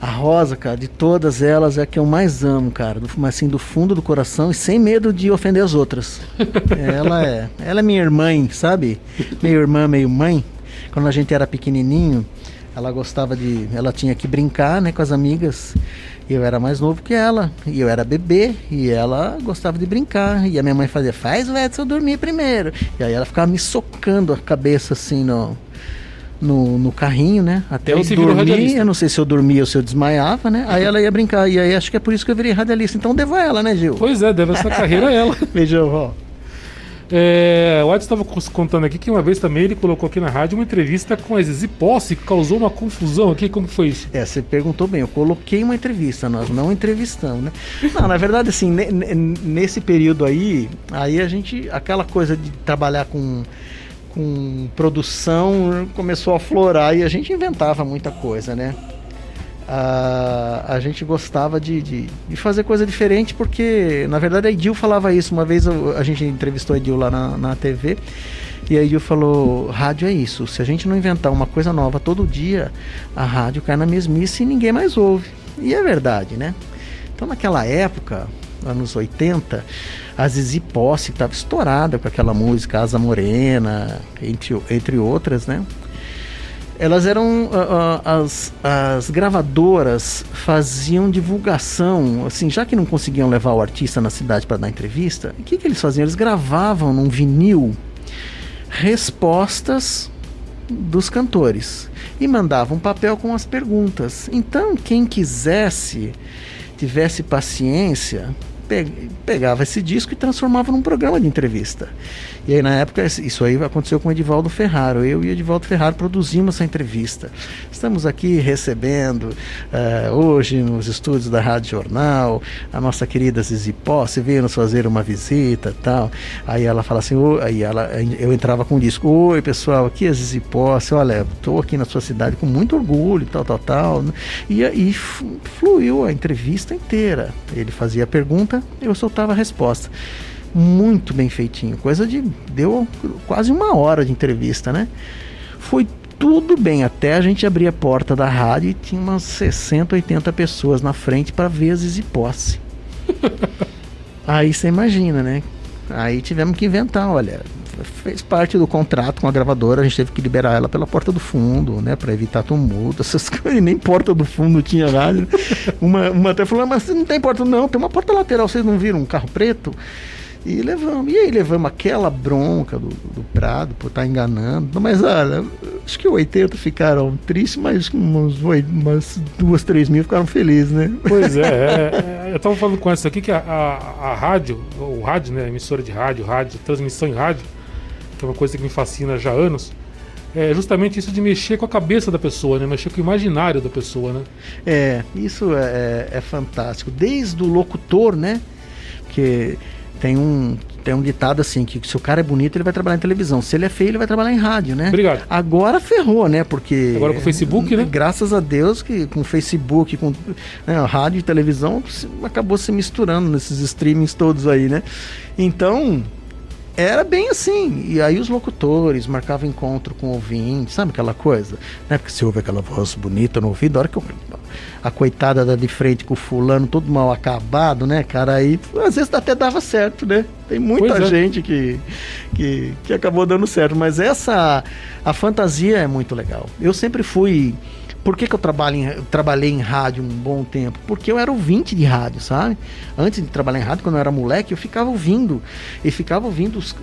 Speaker 2: A Rosa, cara, de todas elas é a que eu mais amo, cara. Do, assim, do fundo do coração e sem medo de ofender as outras. (laughs) ela é. Ela é minha irmã, sabe? Meio irmã, meio mãe. Quando a gente era pequenininho Ela gostava de. Ela tinha que brincar né, com as amigas. Eu era mais novo que ela. E eu era bebê. E ela gostava de brincar. E a minha mãe fazia: faz o Edson dormir primeiro. E aí ela ficava me socando a cabeça assim no, no, no carrinho, né? Até eu dormir. Eu não sei se eu dormia ou se eu desmaiava, né? Aí ela ia brincar. E aí acho que é por isso que eu virei radialista. Então devo a ela, né, Gil?
Speaker 1: Pois é, deve essa carreira a ela. (laughs)
Speaker 2: Beijão, ó.
Speaker 1: É, o Edson estava contando aqui que uma vez também ele colocou aqui na rádio uma entrevista com a Zizi Posse, que causou uma confusão aqui. Como foi isso?
Speaker 2: É, você perguntou bem. Eu coloquei uma entrevista, nós não entrevistamos, né? Não, na verdade, assim, nesse período aí, aí a gente, aquela coisa de trabalhar com com produção começou a florar e a gente inventava muita coisa, né? A, a gente gostava de, de, de, fazer coisa diferente, porque na verdade a Edil falava isso. Uma vez a gente entrevistou a Edil lá na, na TV e a Edil falou: rádio é isso, se a gente não inventar uma coisa nova todo dia, a rádio cai na mesmice e ninguém mais ouve. E é verdade, né? Então naquela época, anos 80, a Zizi Posse estava estourada com aquela música Asa Morena, entre, entre outras, né? Elas eram uh, as, as gravadoras faziam divulgação assim já que não conseguiam levar o artista na cidade para dar entrevista o que, que eles faziam eles gravavam num vinil respostas dos cantores e mandavam um papel com as perguntas então quem quisesse tivesse paciência pegava esse disco e transformava num programa de entrevista. E aí, na época, isso aí aconteceu com o Edivaldo Ferraro. Eu e o Edivaldo Ferraro produzimos essa entrevista. Estamos aqui recebendo uh, hoje nos estúdios da Rádio Jornal a nossa querida Zizi Posse veio nos fazer uma visita tal. Aí ela fala assim, aí ela, eu entrava com o disco, oi pessoal, aqui é Zizi Posse, olha, estou aqui na sua cidade com muito orgulho, tal, tal, tal. E aí fluiu a entrevista inteira. Ele fazia a pergunta, eu soltava a resposta muito bem feitinho. Coisa de. Deu quase uma hora de entrevista, né? Foi tudo bem, até a gente abrir a porta da rádio e tinha umas 60, 80 pessoas na frente para as Zizi Posse. (laughs) Aí você imagina, né? Aí tivemos que inventar, olha, fez parte do contrato com a gravadora, a gente teve que liberar ela pela porta do fundo, né, para evitar tumulto, (laughs) essas coisas, nem porta do fundo tinha rádio. Uma, uma até falou, mas não tem porta, não, tem uma porta lateral, vocês não viram um carro preto? E levamos. E aí levamos aquela bronca do, do Prado por estar tá enganando. Mas olha, acho que 80 ficaram tristes, mas umas, umas duas, três mil ficaram felizes, né?
Speaker 1: Pois é, é, (laughs) é eu estava falando com essa aqui que a, a, a, rádio, o rádio, né? Emissora de rádio, rádio, transmissão em rádio, que é uma coisa que me fascina já há anos é justamente isso de mexer com a cabeça da pessoa, né? Mexer com o imaginário da pessoa, né?
Speaker 2: É, isso é, é, é fantástico. Desde o locutor, né? Que tem um, tem um ditado assim, que se o cara é bonito, ele vai trabalhar em televisão. Se ele é feio, ele vai trabalhar em rádio, né?
Speaker 1: Obrigado.
Speaker 2: Agora ferrou, né? Porque.
Speaker 1: Agora com o Facebook, né?
Speaker 2: Graças a Deus que com o Facebook, com né, rádio e televisão, acabou se misturando nesses streamings todos aí, né? Então, era bem assim. E aí os locutores marcavam encontro com o ouvinte, sabe aquela coisa? Né? Porque você ouve aquela voz bonita no ouvido, a hora que eu, a coitada da de frente com o fulano, todo mal acabado, né, cara? Aí às vezes até dava certo, né? Tem muita é. gente que, que, que acabou dando certo. Mas essa. A fantasia é muito legal. Eu sempre fui por que, que eu trabalho em, trabalhei em rádio um bom tempo? Porque eu era ouvinte de rádio, sabe? Antes de trabalhar em rádio, quando eu era moleque, eu ficava ouvindo. E ficava ouvindo os,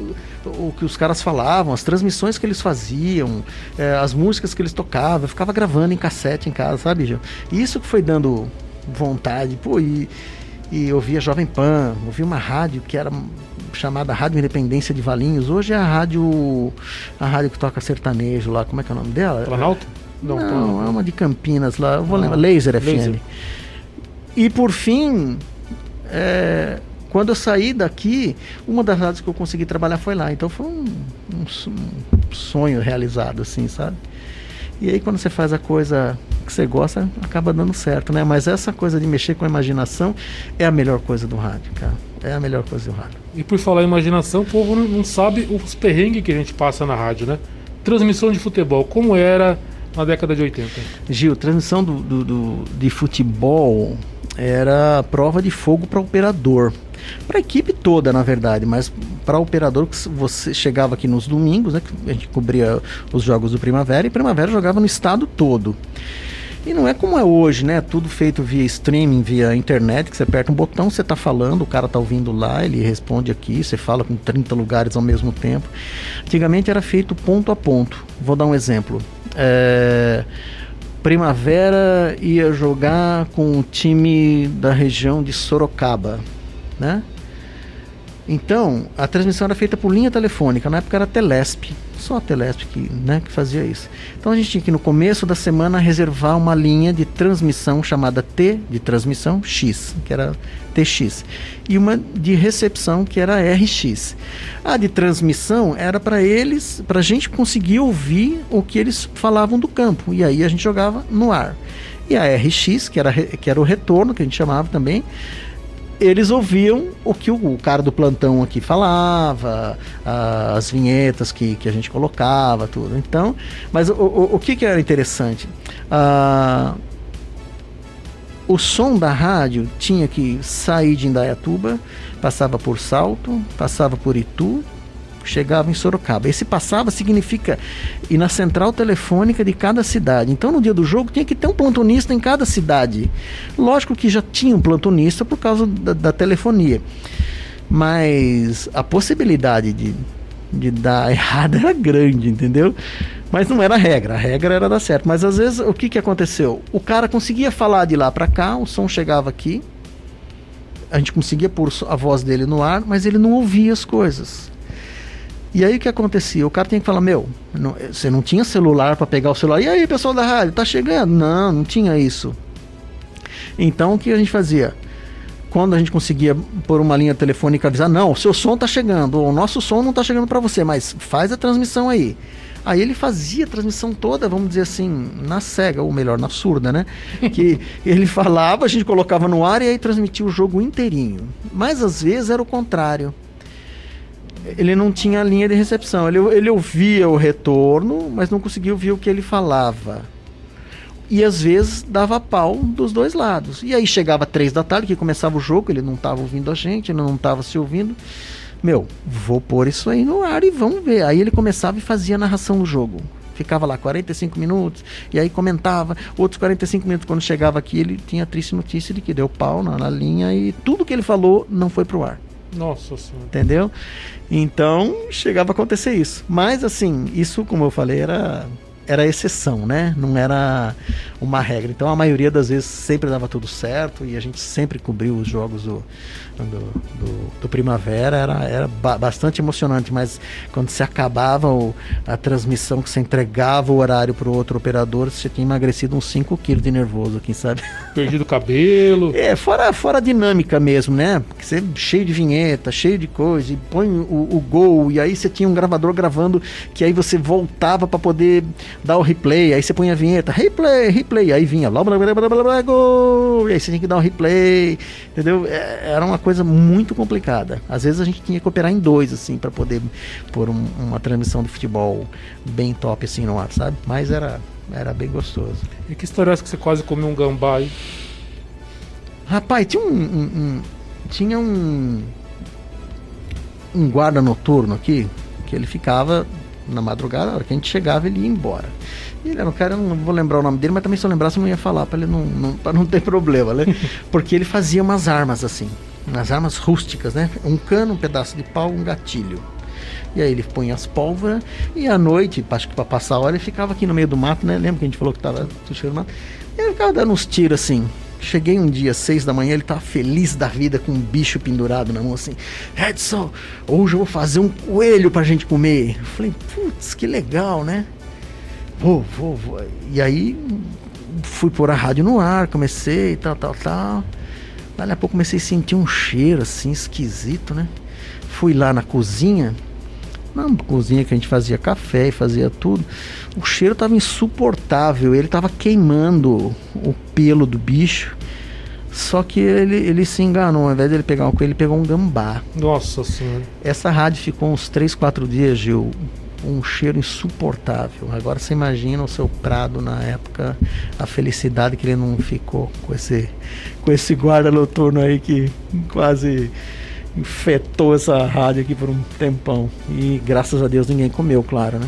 Speaker 2: o que os caras falavam, as transmissões que eles faziam, é, as músicas que eles tocavam. Eu ficava gravando em cassete em casa, sabe, Gil? E isso que foi dando vontade. Pô, e, e ouvia Jovem Pan, ouvia uma rádio que era chamada Rádio Independência de Valinhos. Hoje é a rádio a rádio que toca sertanejo lá, como é que é o nome dela?
Speaker 1: Planalto?
Speaker 2: Não, não é uma de Campinas lá, eu vou ah, lembrar, Laser, Laser FM. E por fim, é, quando eu saí daqui, uma das rádios que eu consegui trabalhar foi lá. Então foi um, um, um sonho realizado, assim, sabe? E aí quando você faz a coisa que você gosta, acaba dando certo, né? Mas essa coisa de mexer com a imaginação é a melhor coisa do rádio, cara. É a melhor coisa do rádio.
Speaker 1: E por falar em imaginação, o povo não sabe os perrengues que a gente passa na rádio, né? Transmissão de futebol, como era na década de 80?
Speaker 2: Gil, transmissão do, do, do de futebol era prova de fogo para operador. Para a equipe toda, na verdade, mas para operador que você chegava aqui nos domingos, né, que a gente cobria os jogos do Primavera e Primavera jogava no estado todo. E não é como é hoje, né? Tudo feito via streaming, via internet, que você aperta um botão, você está falando, o cara está ouvindo lá, ele responde aqui, você fala com 30 lugares ao mesmo tempo. Antigamente era feito ponto a ponto. Vou dar um exemplo. É... Primavera ia jogar com o time da região de Sorocaba, né? Então, a transmissão era feita por linha telefônica, na época era Telesp só a Telesp que, né, que fazia isso. Então a gente tinha que no começo da semana reservar uma linha de transmissão chamada T de transmissão X, que era TX, e uma de recepção que era RX. A de transmissão era para eles, para a gente conseguir ouvir o que eles falavam do campo, e aí a gente jogava no ar. E a RX, que era, que era o retorno, que a gente chamava também, eles ouviam o que o, cara do plantão aqui falava, as vinhetas que, que a gente colocava, tudo. Então, mas o, o, o que, que era interessante? Ah, o som da rádio tinha que sair de Indaiatuba, passava por Salto, passava por Itu, chegava em Sorocaba. Esse passava significa ir na central telefônica de cada cidade. Então, no dia do jogo, tinha que ter um plantonista em cada cidade. Lógico que já tinha um plantonista por causa da, da telefonia. Mas a possibilidade de, de dar (laughs) errado era grande, entendeu? Mas não era a regra, a regra era dar certo. Mas às vezes, o que, que aconteceu? O cara conseguia falar de lá para cá, o som chegava aqui, a gente conseguia pôr a voz dele no ar, mas ele não ouvia as coisas. E aí o que acontecia? O cara tinha que falar: Meu, não, você não tinha celular para pegar o celular. E aí, pessoal da rádio, tá chegando? Não, não tinha isso. Então o que a gente fazia? Quando a gente conseguia por uma linha telefônica avisar: Não, o seu som tá chegando, o nosso som não tá chegando para você, mas faz a transmissão aí. Aí ele fazia a transmissão toda, vamos dizer assim, na cega, ou melhor, na surda, né? Que (laughs) ele falava, a gente colocava no ar e aí transmitia o jogo inteirinho. Mas às vezes era o contrário ele não tinha linha de recepção. Ele, ele ouvia o retorno, mas não conseguia ouvir o que ele falava. E às vezes dava pau dos dois lados. E aí chegava três da tarde, que começava o jogo, ele não estava ouvindo a gente, ele não estava se ouvindo. Meu, vou pôr isso aí no ar e vamos ver. Aí ele começava e fazia a narração do jogo. Ficava lá 45 minutos, e aí comentava. Outros 45 minutos, quando chegava aqui, ele tinha a triste notícia de que deu pau na, na linha e tudo que ele falou não foi pro ar.
Speaker 1: Nossa senhora.
Speaker 2: Entendeu? Então, chegava a acontecer isso. Mas, assim, isso, como eu falei, era, era exceção, né? Não era uma regra. Então, a maioria das vezes sempre dava tudo certo e a gente sempre cobriu os jogos do, do, do, do Primavera era, era ba bastante emocionante, mas quando se acabava o, a transmissão, que você entregava o horário para o outro operador, você tinha emagrecido uns 5 quilos de nervoso, quem sabe?
Speaker 1: Perdido o cabelo. (laughs)
Speaker 2: É, fora, fora a dinâmica mesmo, né? Porque você cheio de vinheta, cheio de coisa, e põe o, o gol, e aí você tinha um gravador gravando, que aí você voltava para poder dar o replay, aí você põe a vinheta, replay, replay, aí vinha blá blá blá blá blá, blá gol, e aí você tinha que dar o replay, entendeu? É, era uma coisa muito complicada. Às vezes a gente tinha que operar em dois, assim, para poder pôr um, uma transmissão de futebol bem top, assim, no ar, sabe? Mas era, era bem gostoso.
Speaker 1: E que história é essa que você quase comeu um gambá aí?
Speaker 2: Rapaz, tinha um, um, um tinha um um guarda noturno aqui que ele ficava na madrugada, a hora que a gente chegava, ele ia embora. Ele era um cara, eu não vou lembrar o nome dele, mas também se eu lembrasse eu não ia falar para ele não, não, pra não (laughs) ter problema, né? (laughs) Porque ele fazia umas armas assim nas armas rústicas, né? Um cano, um pedaço de pau, um gatilho. E aí ele põe as pólvoras e à noite, acho que para passar a hora, ele ficava aqui no meio do mato, né? Lembra que a gente falou que tava cheio do mato? E ele ficava dando uns tiros assim. Cheguei um dia, seis da manhã, ele tava feliz da vida com um bicho pendurado na mão, assim. Edson, hoje eu vou fazer um coelho pra gente comer. Eu falei, putz, que legal, né? Vou, vou, vou. E aí fui pôr a rádio no ar, comecei, tal, tal, tal. Dali a pouco comecei a sentir um cheiro assim esquisito, né? Fui lá na cozinha, na cozinha que a gente fazia café e fazia tudo. O cheiro estava insuportável, ele estava queimando o pelo do bicho. Só que ele, ele se enganou, ao invés de ele pegar um coelho, ele pegou um gambá.
Speaker 1: Nossa senhora.
Speaker 2: Essa rádio ficou uns 3, 4 dias, Gil, um cheiro insuportável. Agora você imagina o seu Prado na época, a felicidade que ele não ficou com esse, com esse guarda noturno aí que quase infetou essa rádio aqui por um tempão. E graças a Deus ninguém comeu, claro, né?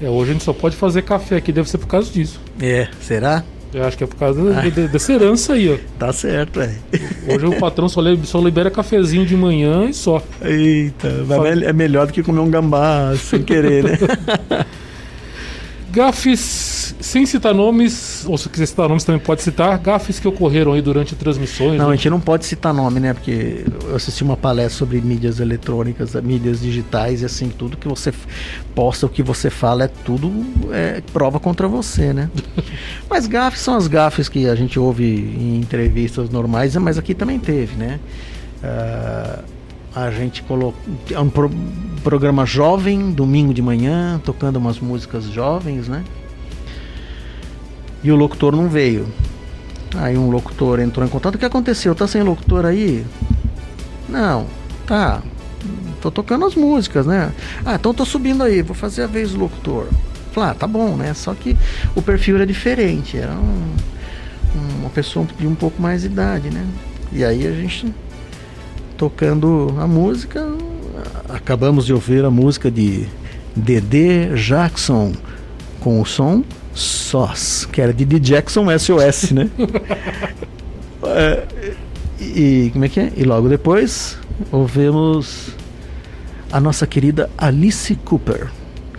Speaker 1: É, hoje a gente só pode fazer café aqui, deve ser por causa disso.
Speaker 2: É, será?
Speaker 1: Eu acho que é por causa ah. de, dessa herança aí, ó.
Speaker 2: Tá certo, é.
Speaker 1: Hoje o patrão só, só libera cafezinho de manhã e só.
Speaker 2: Eita, é melhor do que comer um gambá sem querer, né? (laughs)
Speaker 1: Gafes, sem citar nomes, ou se quiser citar nomes também pode citar, gafes que ocorreram aí durante transmissões.
Speaker 2: Não,
Speaker 1: né?
Speaker 2: a gente não pode citar nome, né? Porque eu assisti uma palestra sobre mídias eletrônicas, mídias digitais e assim, tudo que você posta, o que você fala é tudo é, prova contra você, né? (laughs) mas gafes são as gafes que a gente ouve em entrevistas normais, mas aqui também teve, né? Uh, a gente colocou. É um pro, programa jovem, domingo de manhã, tocando umas músicas jovens, né? E o locutor não veio. Aí um locutor entrou em contato. O que aconteceu? Tá sem locutor aí? Não, tá. Tô tocando as músicas, né? Ah, então tô subindo aí, vou fazer a vez do locutor. Falei, ah, tá bom, né? Só que o perfil era diferente, era um, uma pessoa de um pouco mais de idade, né? E aí a gente tocando a música. Acabamos de ouvir a música de Dedê Jackson com o som SOS, que era de D. Jackson SOS, né? (laughs) é, e como é que é? E logo depois ouvimos a nossa querida Alice Cooper,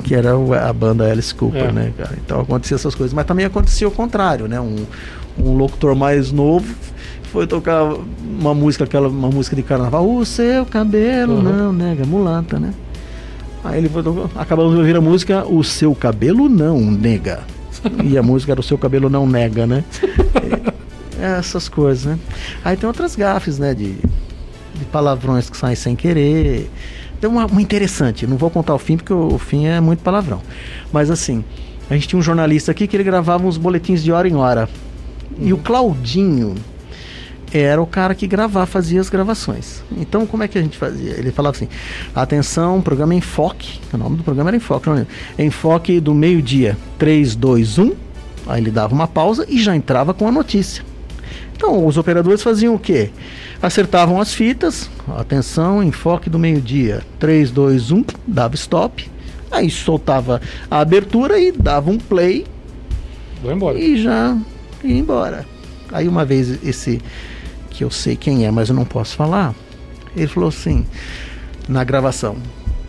Speaker 2: que era a banda Alice Cooper, é. né, cara? Então acontecia essas coisas, mas também acontecia o contrário, né? Um, um locutor mais novo foi tocar uma música, aquela uma música de carnaval, o seu cabelo uhum. não nega, mulata, né? Aí ele foi tocar, acabamos de ouvir a música O seu cabelo não nega. E a música era O seu cabelo não nega, né? É, essas coisas, né? Aí tem outras gafes, né? De, de palavrões que saem sem querer. Tem uma, uma interessante, não vou contar o fim porque o, o fim é muito palavrão. Mas assim, a gente tinha um jornalista aqui que ele gravava uns boletins de hora em hora. E o Claudinho, era o cara que gravava, fazia as gravações. Então, como é que a gente fazia? Ele falava assim: atenção, programa Enfoque. O nome do programa era Enfoque, não lembro. Enfoque do meio-dia, 3, 2, 1. Aí ele dava uma pausa e já entrava com a notícia. Então, os operadores faziam o quê? Acertavam as fitas, atenção, enfoque do meio-dia, 3, 2, 1, dava stop. Aí soltava a abertura e dava um play.
Speaker 1: Vou embora.
Speaker 2: E já ia embora. Aí uma vez esse que eu sei quem é, mas eu não posso falar. Ele falou assim, na gravação: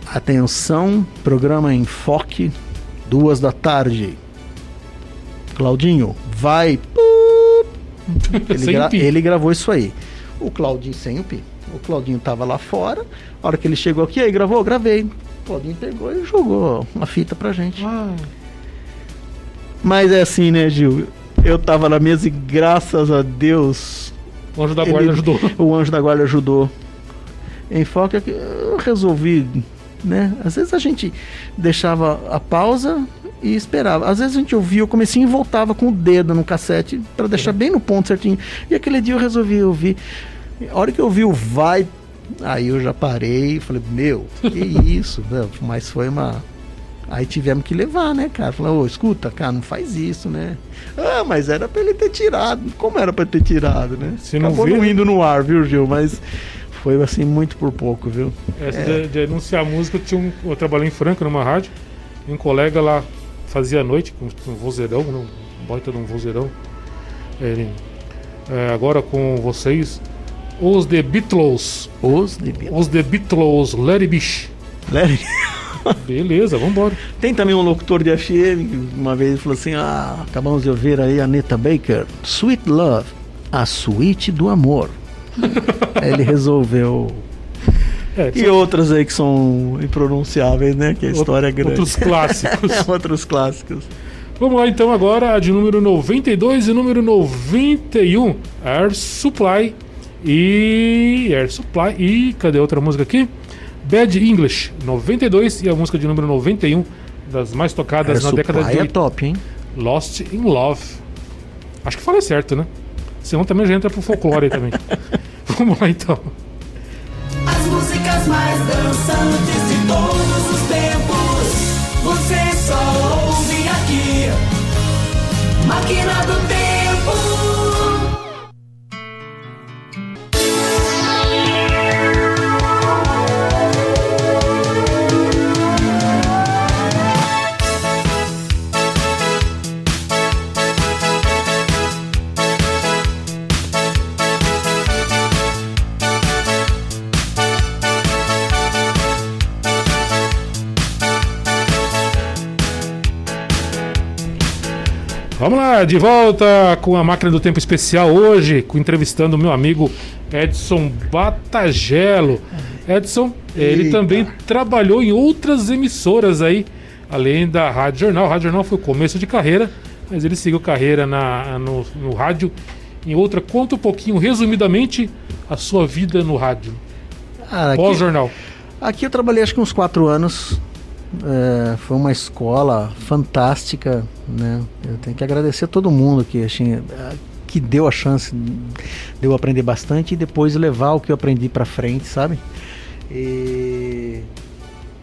Speaker 2: Atenção, programa Enfoque, duas da tarde. Claudinho, vai. (laughs) Ele, gra ele gravou isso aí. O Claudinho sem o pi. O Claudinho tava lá fora. A hora que ele chegou aqui, aí gravou, gravei. O Claudinho pegou e jogou uma fita pra gente. Ah. Mas é assim, né, Gil? Eu tava na mesa e graças a Deus
Speaker 1: o anjo da guarda ele, ajudou.
Speaker 2: O anjo da guarda ajudou. Enfoque é que eu resolvi, né? Às vezes a gente deixava a pausa e esperava. Às vezes a gente ouvia o comecinho e voltava com o dedo no cassete para deixar bem no ponto certinho. E aquele dia eu resolvi ouvir. A hora que eu ouvi o vai, aí eu já parei e falei, meu, que isso, mas foi uma Aí tivemos que levar, né, cara? Falou, ô, escuta, cara, não faz isso, né? Ah, mas era pra ele ter tirado. Como era pra ter tirado, né?
Speaker 1: Se não Acabou não
Speaker 2: indo no ar, viu, Gil? Mas foi assim, muito por pouco, viu?
Speaker 1: Essa é. de, de, anunciar música, eu, tinha um, eu trabalhei em Franca, numa rádio, e um colega lá fazia a noite com um vozeirão, um baita de um vozeirão. Ele, é, agora com vocês, os The Beatles.
Speaker 2: Os The Beatles.
Speaker 1: Os The Beatles, Larry Bish.
Speaker 2: Larry
Speaker 1: Beleza, vambora.
Speaker 2: Tem também um locutor de FM que uma vez falou assim: Ah, acabamos de ouvir aí a Neta Baker, Sweet Love, a suíte do amor. (laughs) Ele resolveu. É, e são... outras aí que são impronunciáveis, né? Que a história é grande.
Speaker 1: Outros (laughs) clássicos. (laughs)
Speaker 2: outros clássicos.
Speaker 1: Vamos lá então agora a de número 92 e número 91, Air Supply e Air Supply e cadê outra música aqui? Bad English, 92, e a música de número 91, das mais tocadas na década de.
Speaker 2: é top, hein?
Speaker 1: Lost in Love. Acho que falei certo, né? Senão também já entra pro folclore também. (laughs) Vamos lá então.
Speaker 3: As músicas mais dançantes de todos os tempos, você só ouve aqui. Máquina do
Speaker 1: Vamos lá, de volta com a máquina do tempo especial hoje, entrevistando o meu amigo Edson Batagelo. Edson, ele
Speaker 2: Eita.
Speaker 1: também trabalhou em outras emissoras aí, além da Rádio Jornal. Rádio Jornal foi o começo de carreira, mas ele seguiu carreira na, no, no rádio em outra. Conta um pouquinho, resumidamente, a sua vida no rádio,
Speaker 2: Ah,
Speaker 1: pós-jornal.
Speaker 2: aqui eu trabalhei acho que uns quatro anos. É, foi uma escola fantástica, né? Eu tenho que agradecer a todo mundo que, assim, eh, que deu a chance de eu aprender bastante e depois levar o que eu aprendi para frente, sabe? E...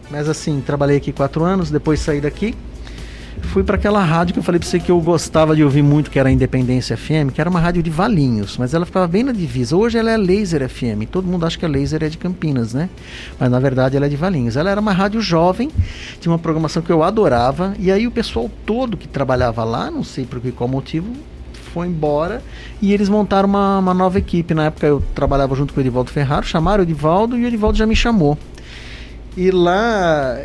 Speaker 2: Mas assim, trabalhei aqui quatro anos, depois saí daqui, fui para aquela rádio que eu falei para você que eu gostava de ouvir muito, que era a Independência FM, que era uma rádio de Valinhos, mas ela ficava bem na divisa. Hoje ela é Laser FM, todo mundo acha que a Laser é de Campinas, né? Mas na verdade ela é de Valinhos. Ela era uma rádio jovem, tinha uma programação que eu adorava, e aí o pessoal todo que trabalhava lá, não sei por que qual motivo, foi embora e eles montaram uma, uma nova equipe. Na época eu trabalhava junto com o Edivaldo Ferraro, chamaram o Edivaldo e o Edivaldo já me chamou. E lá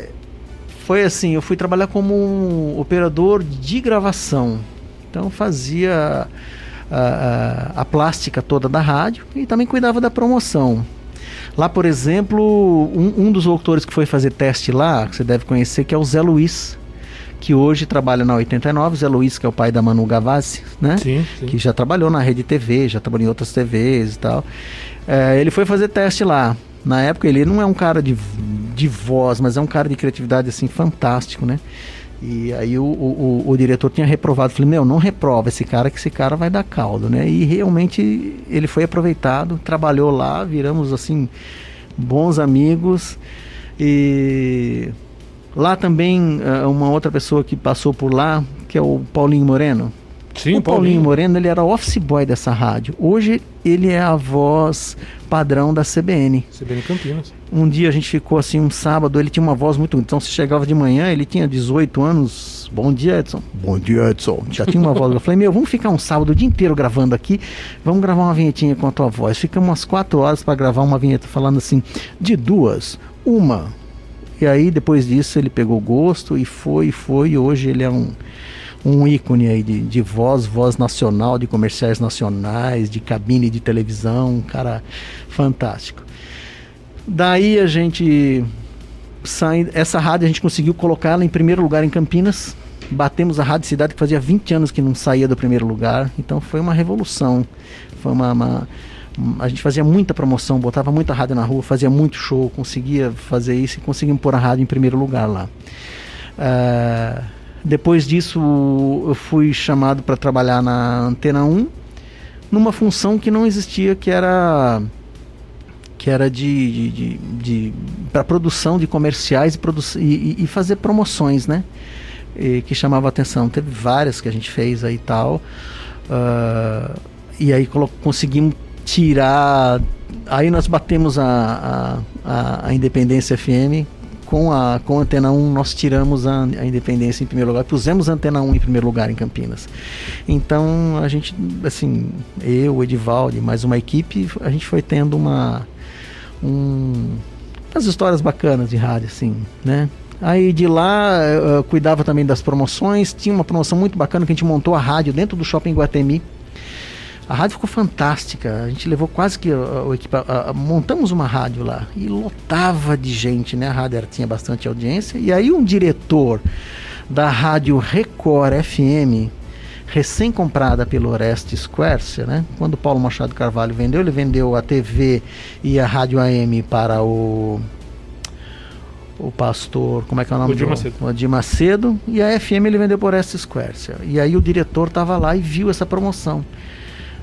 Speaker 2: foi assim, eu fui trabalhar como um operador de gravação. Então fazia a, a, a plástica toda da rádio e também cuidava da promoção. Lá, por exemplo, um, um dos locutores que foi fazer teste lá, que você deve conhecer, que é o Zé Luiz, que hoje trabalha na 89. Zé Luiz, que é o pai da Manu Gavassi, né?
Speaker 1: Sim, sim.
Speaker 2: que já trabalhou na rede TV, já trabalhou em outras TVs e tal. É, ele foi fazer teste lá. Na época ele não é um cara de, de voz, mas é um cara de criatividade assim fantástico, né? E aí o, o, o- diretor tinha reprovado, falei, meu, não reprova esse cara que esse cara vai dar caldo, né? E realmente ele foi aproveitado, trabalhou lá, viramos assim bons amigos e lá também eh, uma outra pessoa que passou por lá, que é o Paulinho Moreno.
Speaker 1: Sim,
Speaker 2: o Paulinho Moreno, ele era office boy dessa rádio. Hoje ele é a voz padrão da CBN.
Speaker 1: CBN Campinas.
Speaker 2: Um dia a gente ficou assim, um sábado, ele tinha uma voz muito. Então, se chegava de manhã, ele tinha 18 anos. Bom dia, Edson. Bom dia, Edson. Já tinha uma voz. Eu falei, meu, vamos ficar um sábado o dia inteiro gravando aqui. Vamos gravar uma vinhetinha com a tua voz. Ficamos umas 4 horas para gravar uma vinheta falando assim, de duas, uma. E aí, depois disso, ele pegou gosto e foi, e foi. E hoje ele é um, um ícone aí de, de voz, voz nacional, de comerciais nacionais, de cabine de televisão. Um cara fantástico. Daí a gente sai, essa rádio a gente conseguiu colocá-la em primeiro lugar em Campinas. Batemos a Rádio Cidade que fazia 20 anos que não saía do primeiro lugar. Então foi uma revolução. Foi uma, uma- a gente fazia muita promoção, botava muita rádio na rua, fazia muito show, conseguia fazer isso e conseguimos pôr a rádio em primeiro lugar lá. Ah, depois disso, eu fui chamado para trabalhar na Antena 1, numa função que não existia, que era que era de, de, de, de para produção de comerciais e, produ e, e- fazer promoções, né? E que chamava atenção. Teve várias que a gente fez aí e tal. Ah, e aí conseguimos tirar. Aí nós batemos a, a, a, a Independência FM. Com a, com a Antena 1, nós tiramos a, a Independência em primeiro lugar, pusemos a Antena 1 em primeiro lugar em Campinas. Então, a gente, assim, eu, Edivaldo mais uma equipe, a gente foi tendo uma. Um, umas histórias bacanas de rádio, assim, né? Aí de lá eu cuidava também das promoções. Tinha uma promoção muito bacana que a gente montou a rádio dentro do shopping Guatemi. A rádio ficou fantástica. A gente levou quase que uh, o equipa uh, montamos uma rádio lá e lotava de gente, né? A rádio era- tinha bastante audiência. E aí um diretor da rádio Record FM, recém-comprada pelo Orestes Quercia, né? Quando o Paulo Machado Carvalho vendeu, ele vendeu a TV e a rádio AM para o o pastor, como é que é o nome
Speaker 1: Macedo.
Speaker 2: o Odir Macedo, e a FM ele vendeu por Orestes Quercia. E aí o diretor estava lá e viu essa promoção.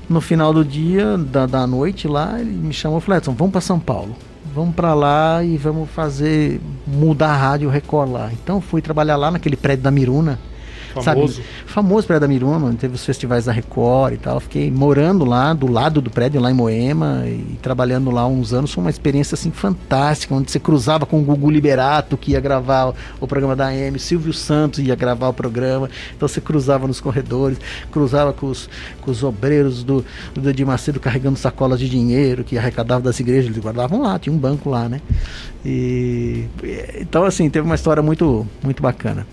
Speaker 2: No final do dia, da, da noite lá, ele me chamou e falou: Edson, vamos para São Paulo. Vamos para lá e vamos fazer, mudar a rádio Record lá. Então fui trabalhar lá naquele prédio da Miruna,
Speaker 1: Famoso.
Speaker 2: Sabe? Famoso Praia da Miruna, onde teve os festivais da Record e tal. Fiquei morando lá, do lado do prédio, lá em Moema, e trabalhando lá uns anos. Foi uma experiência assim fantástica, onde você cruzava com o Gugu Liberato, que ia gravar o, o programa da AM, Silvio Santos ia gravar o programa. Então você cruzava nos corredores, cruzava com os, com os obreiros do, do Edir Macedo carregando sacolas de dinheiro que arrecadavam das igrejas, eles guardavam lá, tinha um banco lá, né? E, então, assim, teve uma história muito, muito bacana.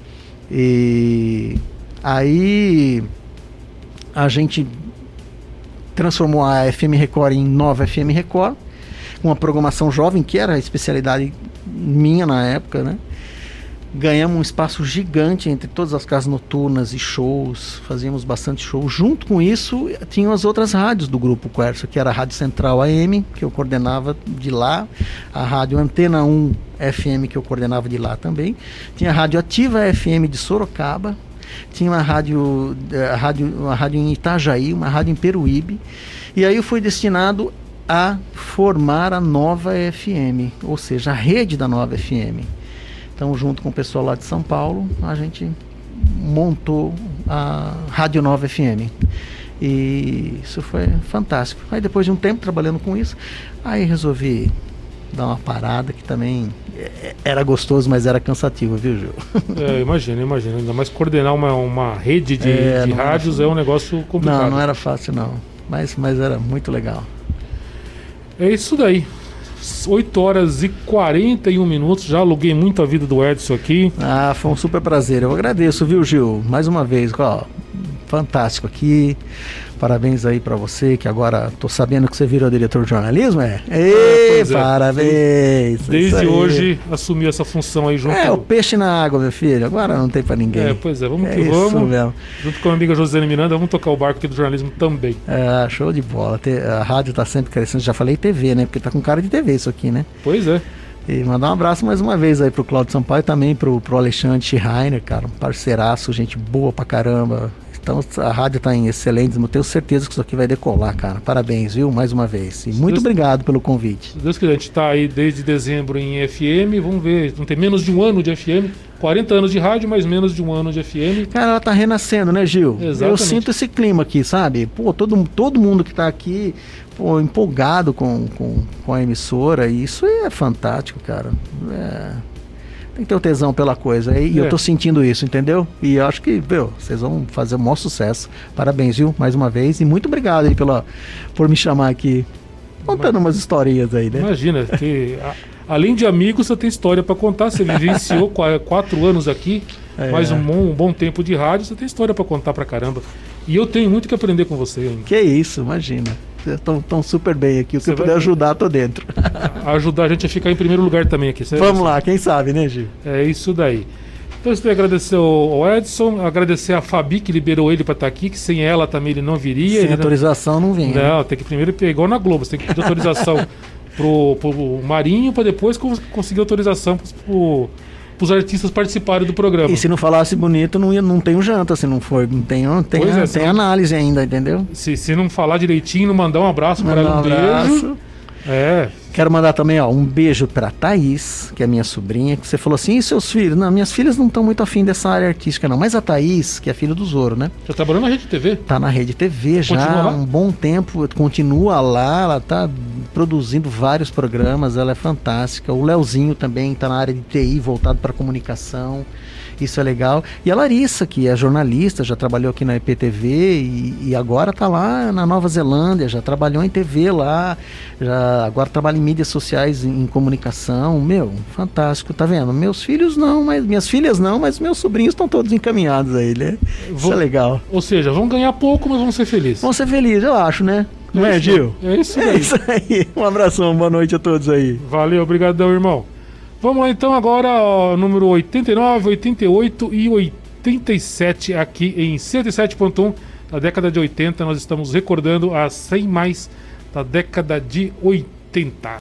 Speaker 2: E aí a gente transformou a FM Record em nova FM Record, uma programação jovem, que era a especialidade minha na época, né? Ganhamos um espaço gigante entre todas as casas noturnas e shows, fazíamos bastante show. Junto com isso, tinham as outras rádios do Grupo Quercia, que era a Rádio Central AM, que eu coordenava de lá, a Rádio Antena 1 FM, que eu coordenava de lá também. Tinha a Rádio Ativa FM de Sorocaba, tinha uma rádio, eh, a rádio, uma rádio em Itajaí, uma rádio em Peruíbe. E aí eu fui destinado a formar a nova FM, ou seja, a rede da nova FM. Então, junto com o pessoal lá de São Paulo, a gente montou a Rádio Nova FM. E isso foi fantástico. Aí depois de um tempo trabalhando com isso, aí resolvi dar uma parada que também é- era gostoso, mas era cansativo, viu, Gil?
Speaker 1: É, imagina, imagina. Ainda mais coordenar uma, uma rede de,
Speaker 2: É,
Speaker 1: de rádios é um negócio complicado.
Speaker 2: Não, não era fácil não. Mas, mas era muito legal.
Speaker 1: É isso daí. 8 horas e 41 minutos. Já aluguei muito a vida do Edson aqui.
Speaker 2: Ah, foi um super prazer. Eu agradeço, viu, Gil? Mais uma vez, ó, fantástico aqui. Parabéns aí pra você, que agora tô sabendo que você virou diretor de jornalismo, é? Ei,
Speaker 1: pois é.
Speaker 2: parabéns! Isso
Speaker 1: Desde hoje assumi essa função aí junto,
Speaker 2: É, o peixe na água, meu filho. Agora não tem pra ninguém.
Speaker 1: É, pois é, vamos
Speaker 2: É
Speaker 1: que vamos.
Speaker 2: mesmo.
Speaker 1: Junto com a amiga Josiane Miranda, vamos tocar o barco aqui do jornalismo também.
Speaker 2: É, show de bola. A rádio tá sempre crescendo. Já falei TV, né? Porque tá com cara de TV isso aqui, né?
Speaker 1: Pois é.
Speaker 2: E mandar um abraço mais uma vez aí pro Claudio Sampaio e também pro, pro Alexandre Schreiner, cara, um parceiraço, gente boa pra caramba. Então a rádio tá em excelentes, eu tenho certeza que isso aqui vai decolar, cara. Parabéns, viu? Mais uma vez. E muito
Speaker 1: Deus-
Speaker 2: obrigado pelo convite.
Speaker 1: Se Deus quiser, a gente tá aí desde dezembro em FM. Vamos ver, não tem menos de um ano de FM. 40 anos de rádio, mas menos de um ano de FM.
Speaker 2: Cara, ela tá renascendo, né, Gil? Eu
Speaker 1: Exatamente.
Speaker 2: sinto esse clima aqui, sabe? Pô, todo, todo mundo que tá aqui, pô, empolgado com, com, com a emissora, e isso é fantástico, cara. É, Tem que ter o tesão pela coisa. E
Speaker 1: É.
Speaker 2: eu tô sentindo isso, entendeu? E eu acho que, meu, vocês vão fazer um maior sucesso. Parabéns, viu? Mais uma vez. E muito obrigado aí pela, por me chamar aqui. Contando umas historinhas aí, né?
Speaker 1: Imagina, que a- além de amigos, você tem história pra contar. Você vivenciou qua- quatro anos aqui,
Speaker 2: É.
Speaker 1: mais um bom, um bom tempo de rádio, você tem história pra contar pra caramba. E eu tenho muito que aprender com você ainda.
Speaker 2: Que isso, imagina. Estão super bem aqui. O que eu puder
Speaker 1: vai-
Speaker 2: ajudar, tô dentro. (laughs)
Speaker 1: Ajudar a gente a ficar em primeiro lugar também aqui. certo?
Speaker 2: Vamos lá, quem sabe, né, Gil?
Speaker 1: É isso daí. Então, eu queria agradecer ao Edson, agradecer a Fabi que liberou ele pra estar aqui, que sem ela também ele não viria.
Speaker 2: Sem
Speaker 1: ele não-
Speaker 2: autorização não vinha. né?
Speaker 1: Não, tem que primeiro pegar igual na Globo, você tem que pedir autorização (laughs) pro, pro Marinho pra depois cons- conseguir autorização pro, pros artistas participarem do programa.
Speaker 2: E se não falasse bonito, não, ia, não tem o janta, se não for. Não tem, não tem,
Speaker 1: é,
Speaker 2: tem análise ainda, entendeu?
Speaker 1: Se, se não falar direitinho, não mandar um abraço para um
Speaker 2: um
Speaker 1: beijo.
Speaker 2: abraço.
Speaker 1: É,
Speaker 2: Quero mandar também ó, um beijo pra Thaís, que é minha sobrinha, que você falou assim, e seus filhos? Não, minhas filhas não estão muito afim dessa área artística, não. Mas a Thaís, que é filha do Zoro, né?
Speaker 1: já trabalhou na Rede TV.
Speaker 2: Tá na Rede TV já há um bom tempo, continua lá, ela tá produzindo vários programas, ela é fantástica. O Leozinho também tá na área de TI, voltado para comunicação. Isso é legal. E a Larissa, que é jornalista, já trabalhou aqui na EPTV e, e agora tá lá na Nova Zelândia, já trabalhou em TV lá, já agora trabalha em mídias sociais, em, em comunicação. Meu, fantástico, tá vendo? Meus filhos não, mas minhas filhas não, mas meus sobrinhos estão todos encaminhados aí, né? Isso é legal.
Speaker 1: Ou seja, vão ganhar pouco, mas vão ser felizes.
Speaker 2: Vamos ser felizes, eu acho, né? Não é, Gil?
Speaker 1: É isso
Speaker 2: É
Speaker 1: daí. (laughs)
Speaker 2: isso aí. Um abração, boa noite a todos aí.
Speaker 1: Valeu, obrigadão, irmão. Vamos lá então agora, ó, número 89, 88 e 87 aqui em 107.1 da década de 80. Nós estamos recordando as 100 mais da década de 80.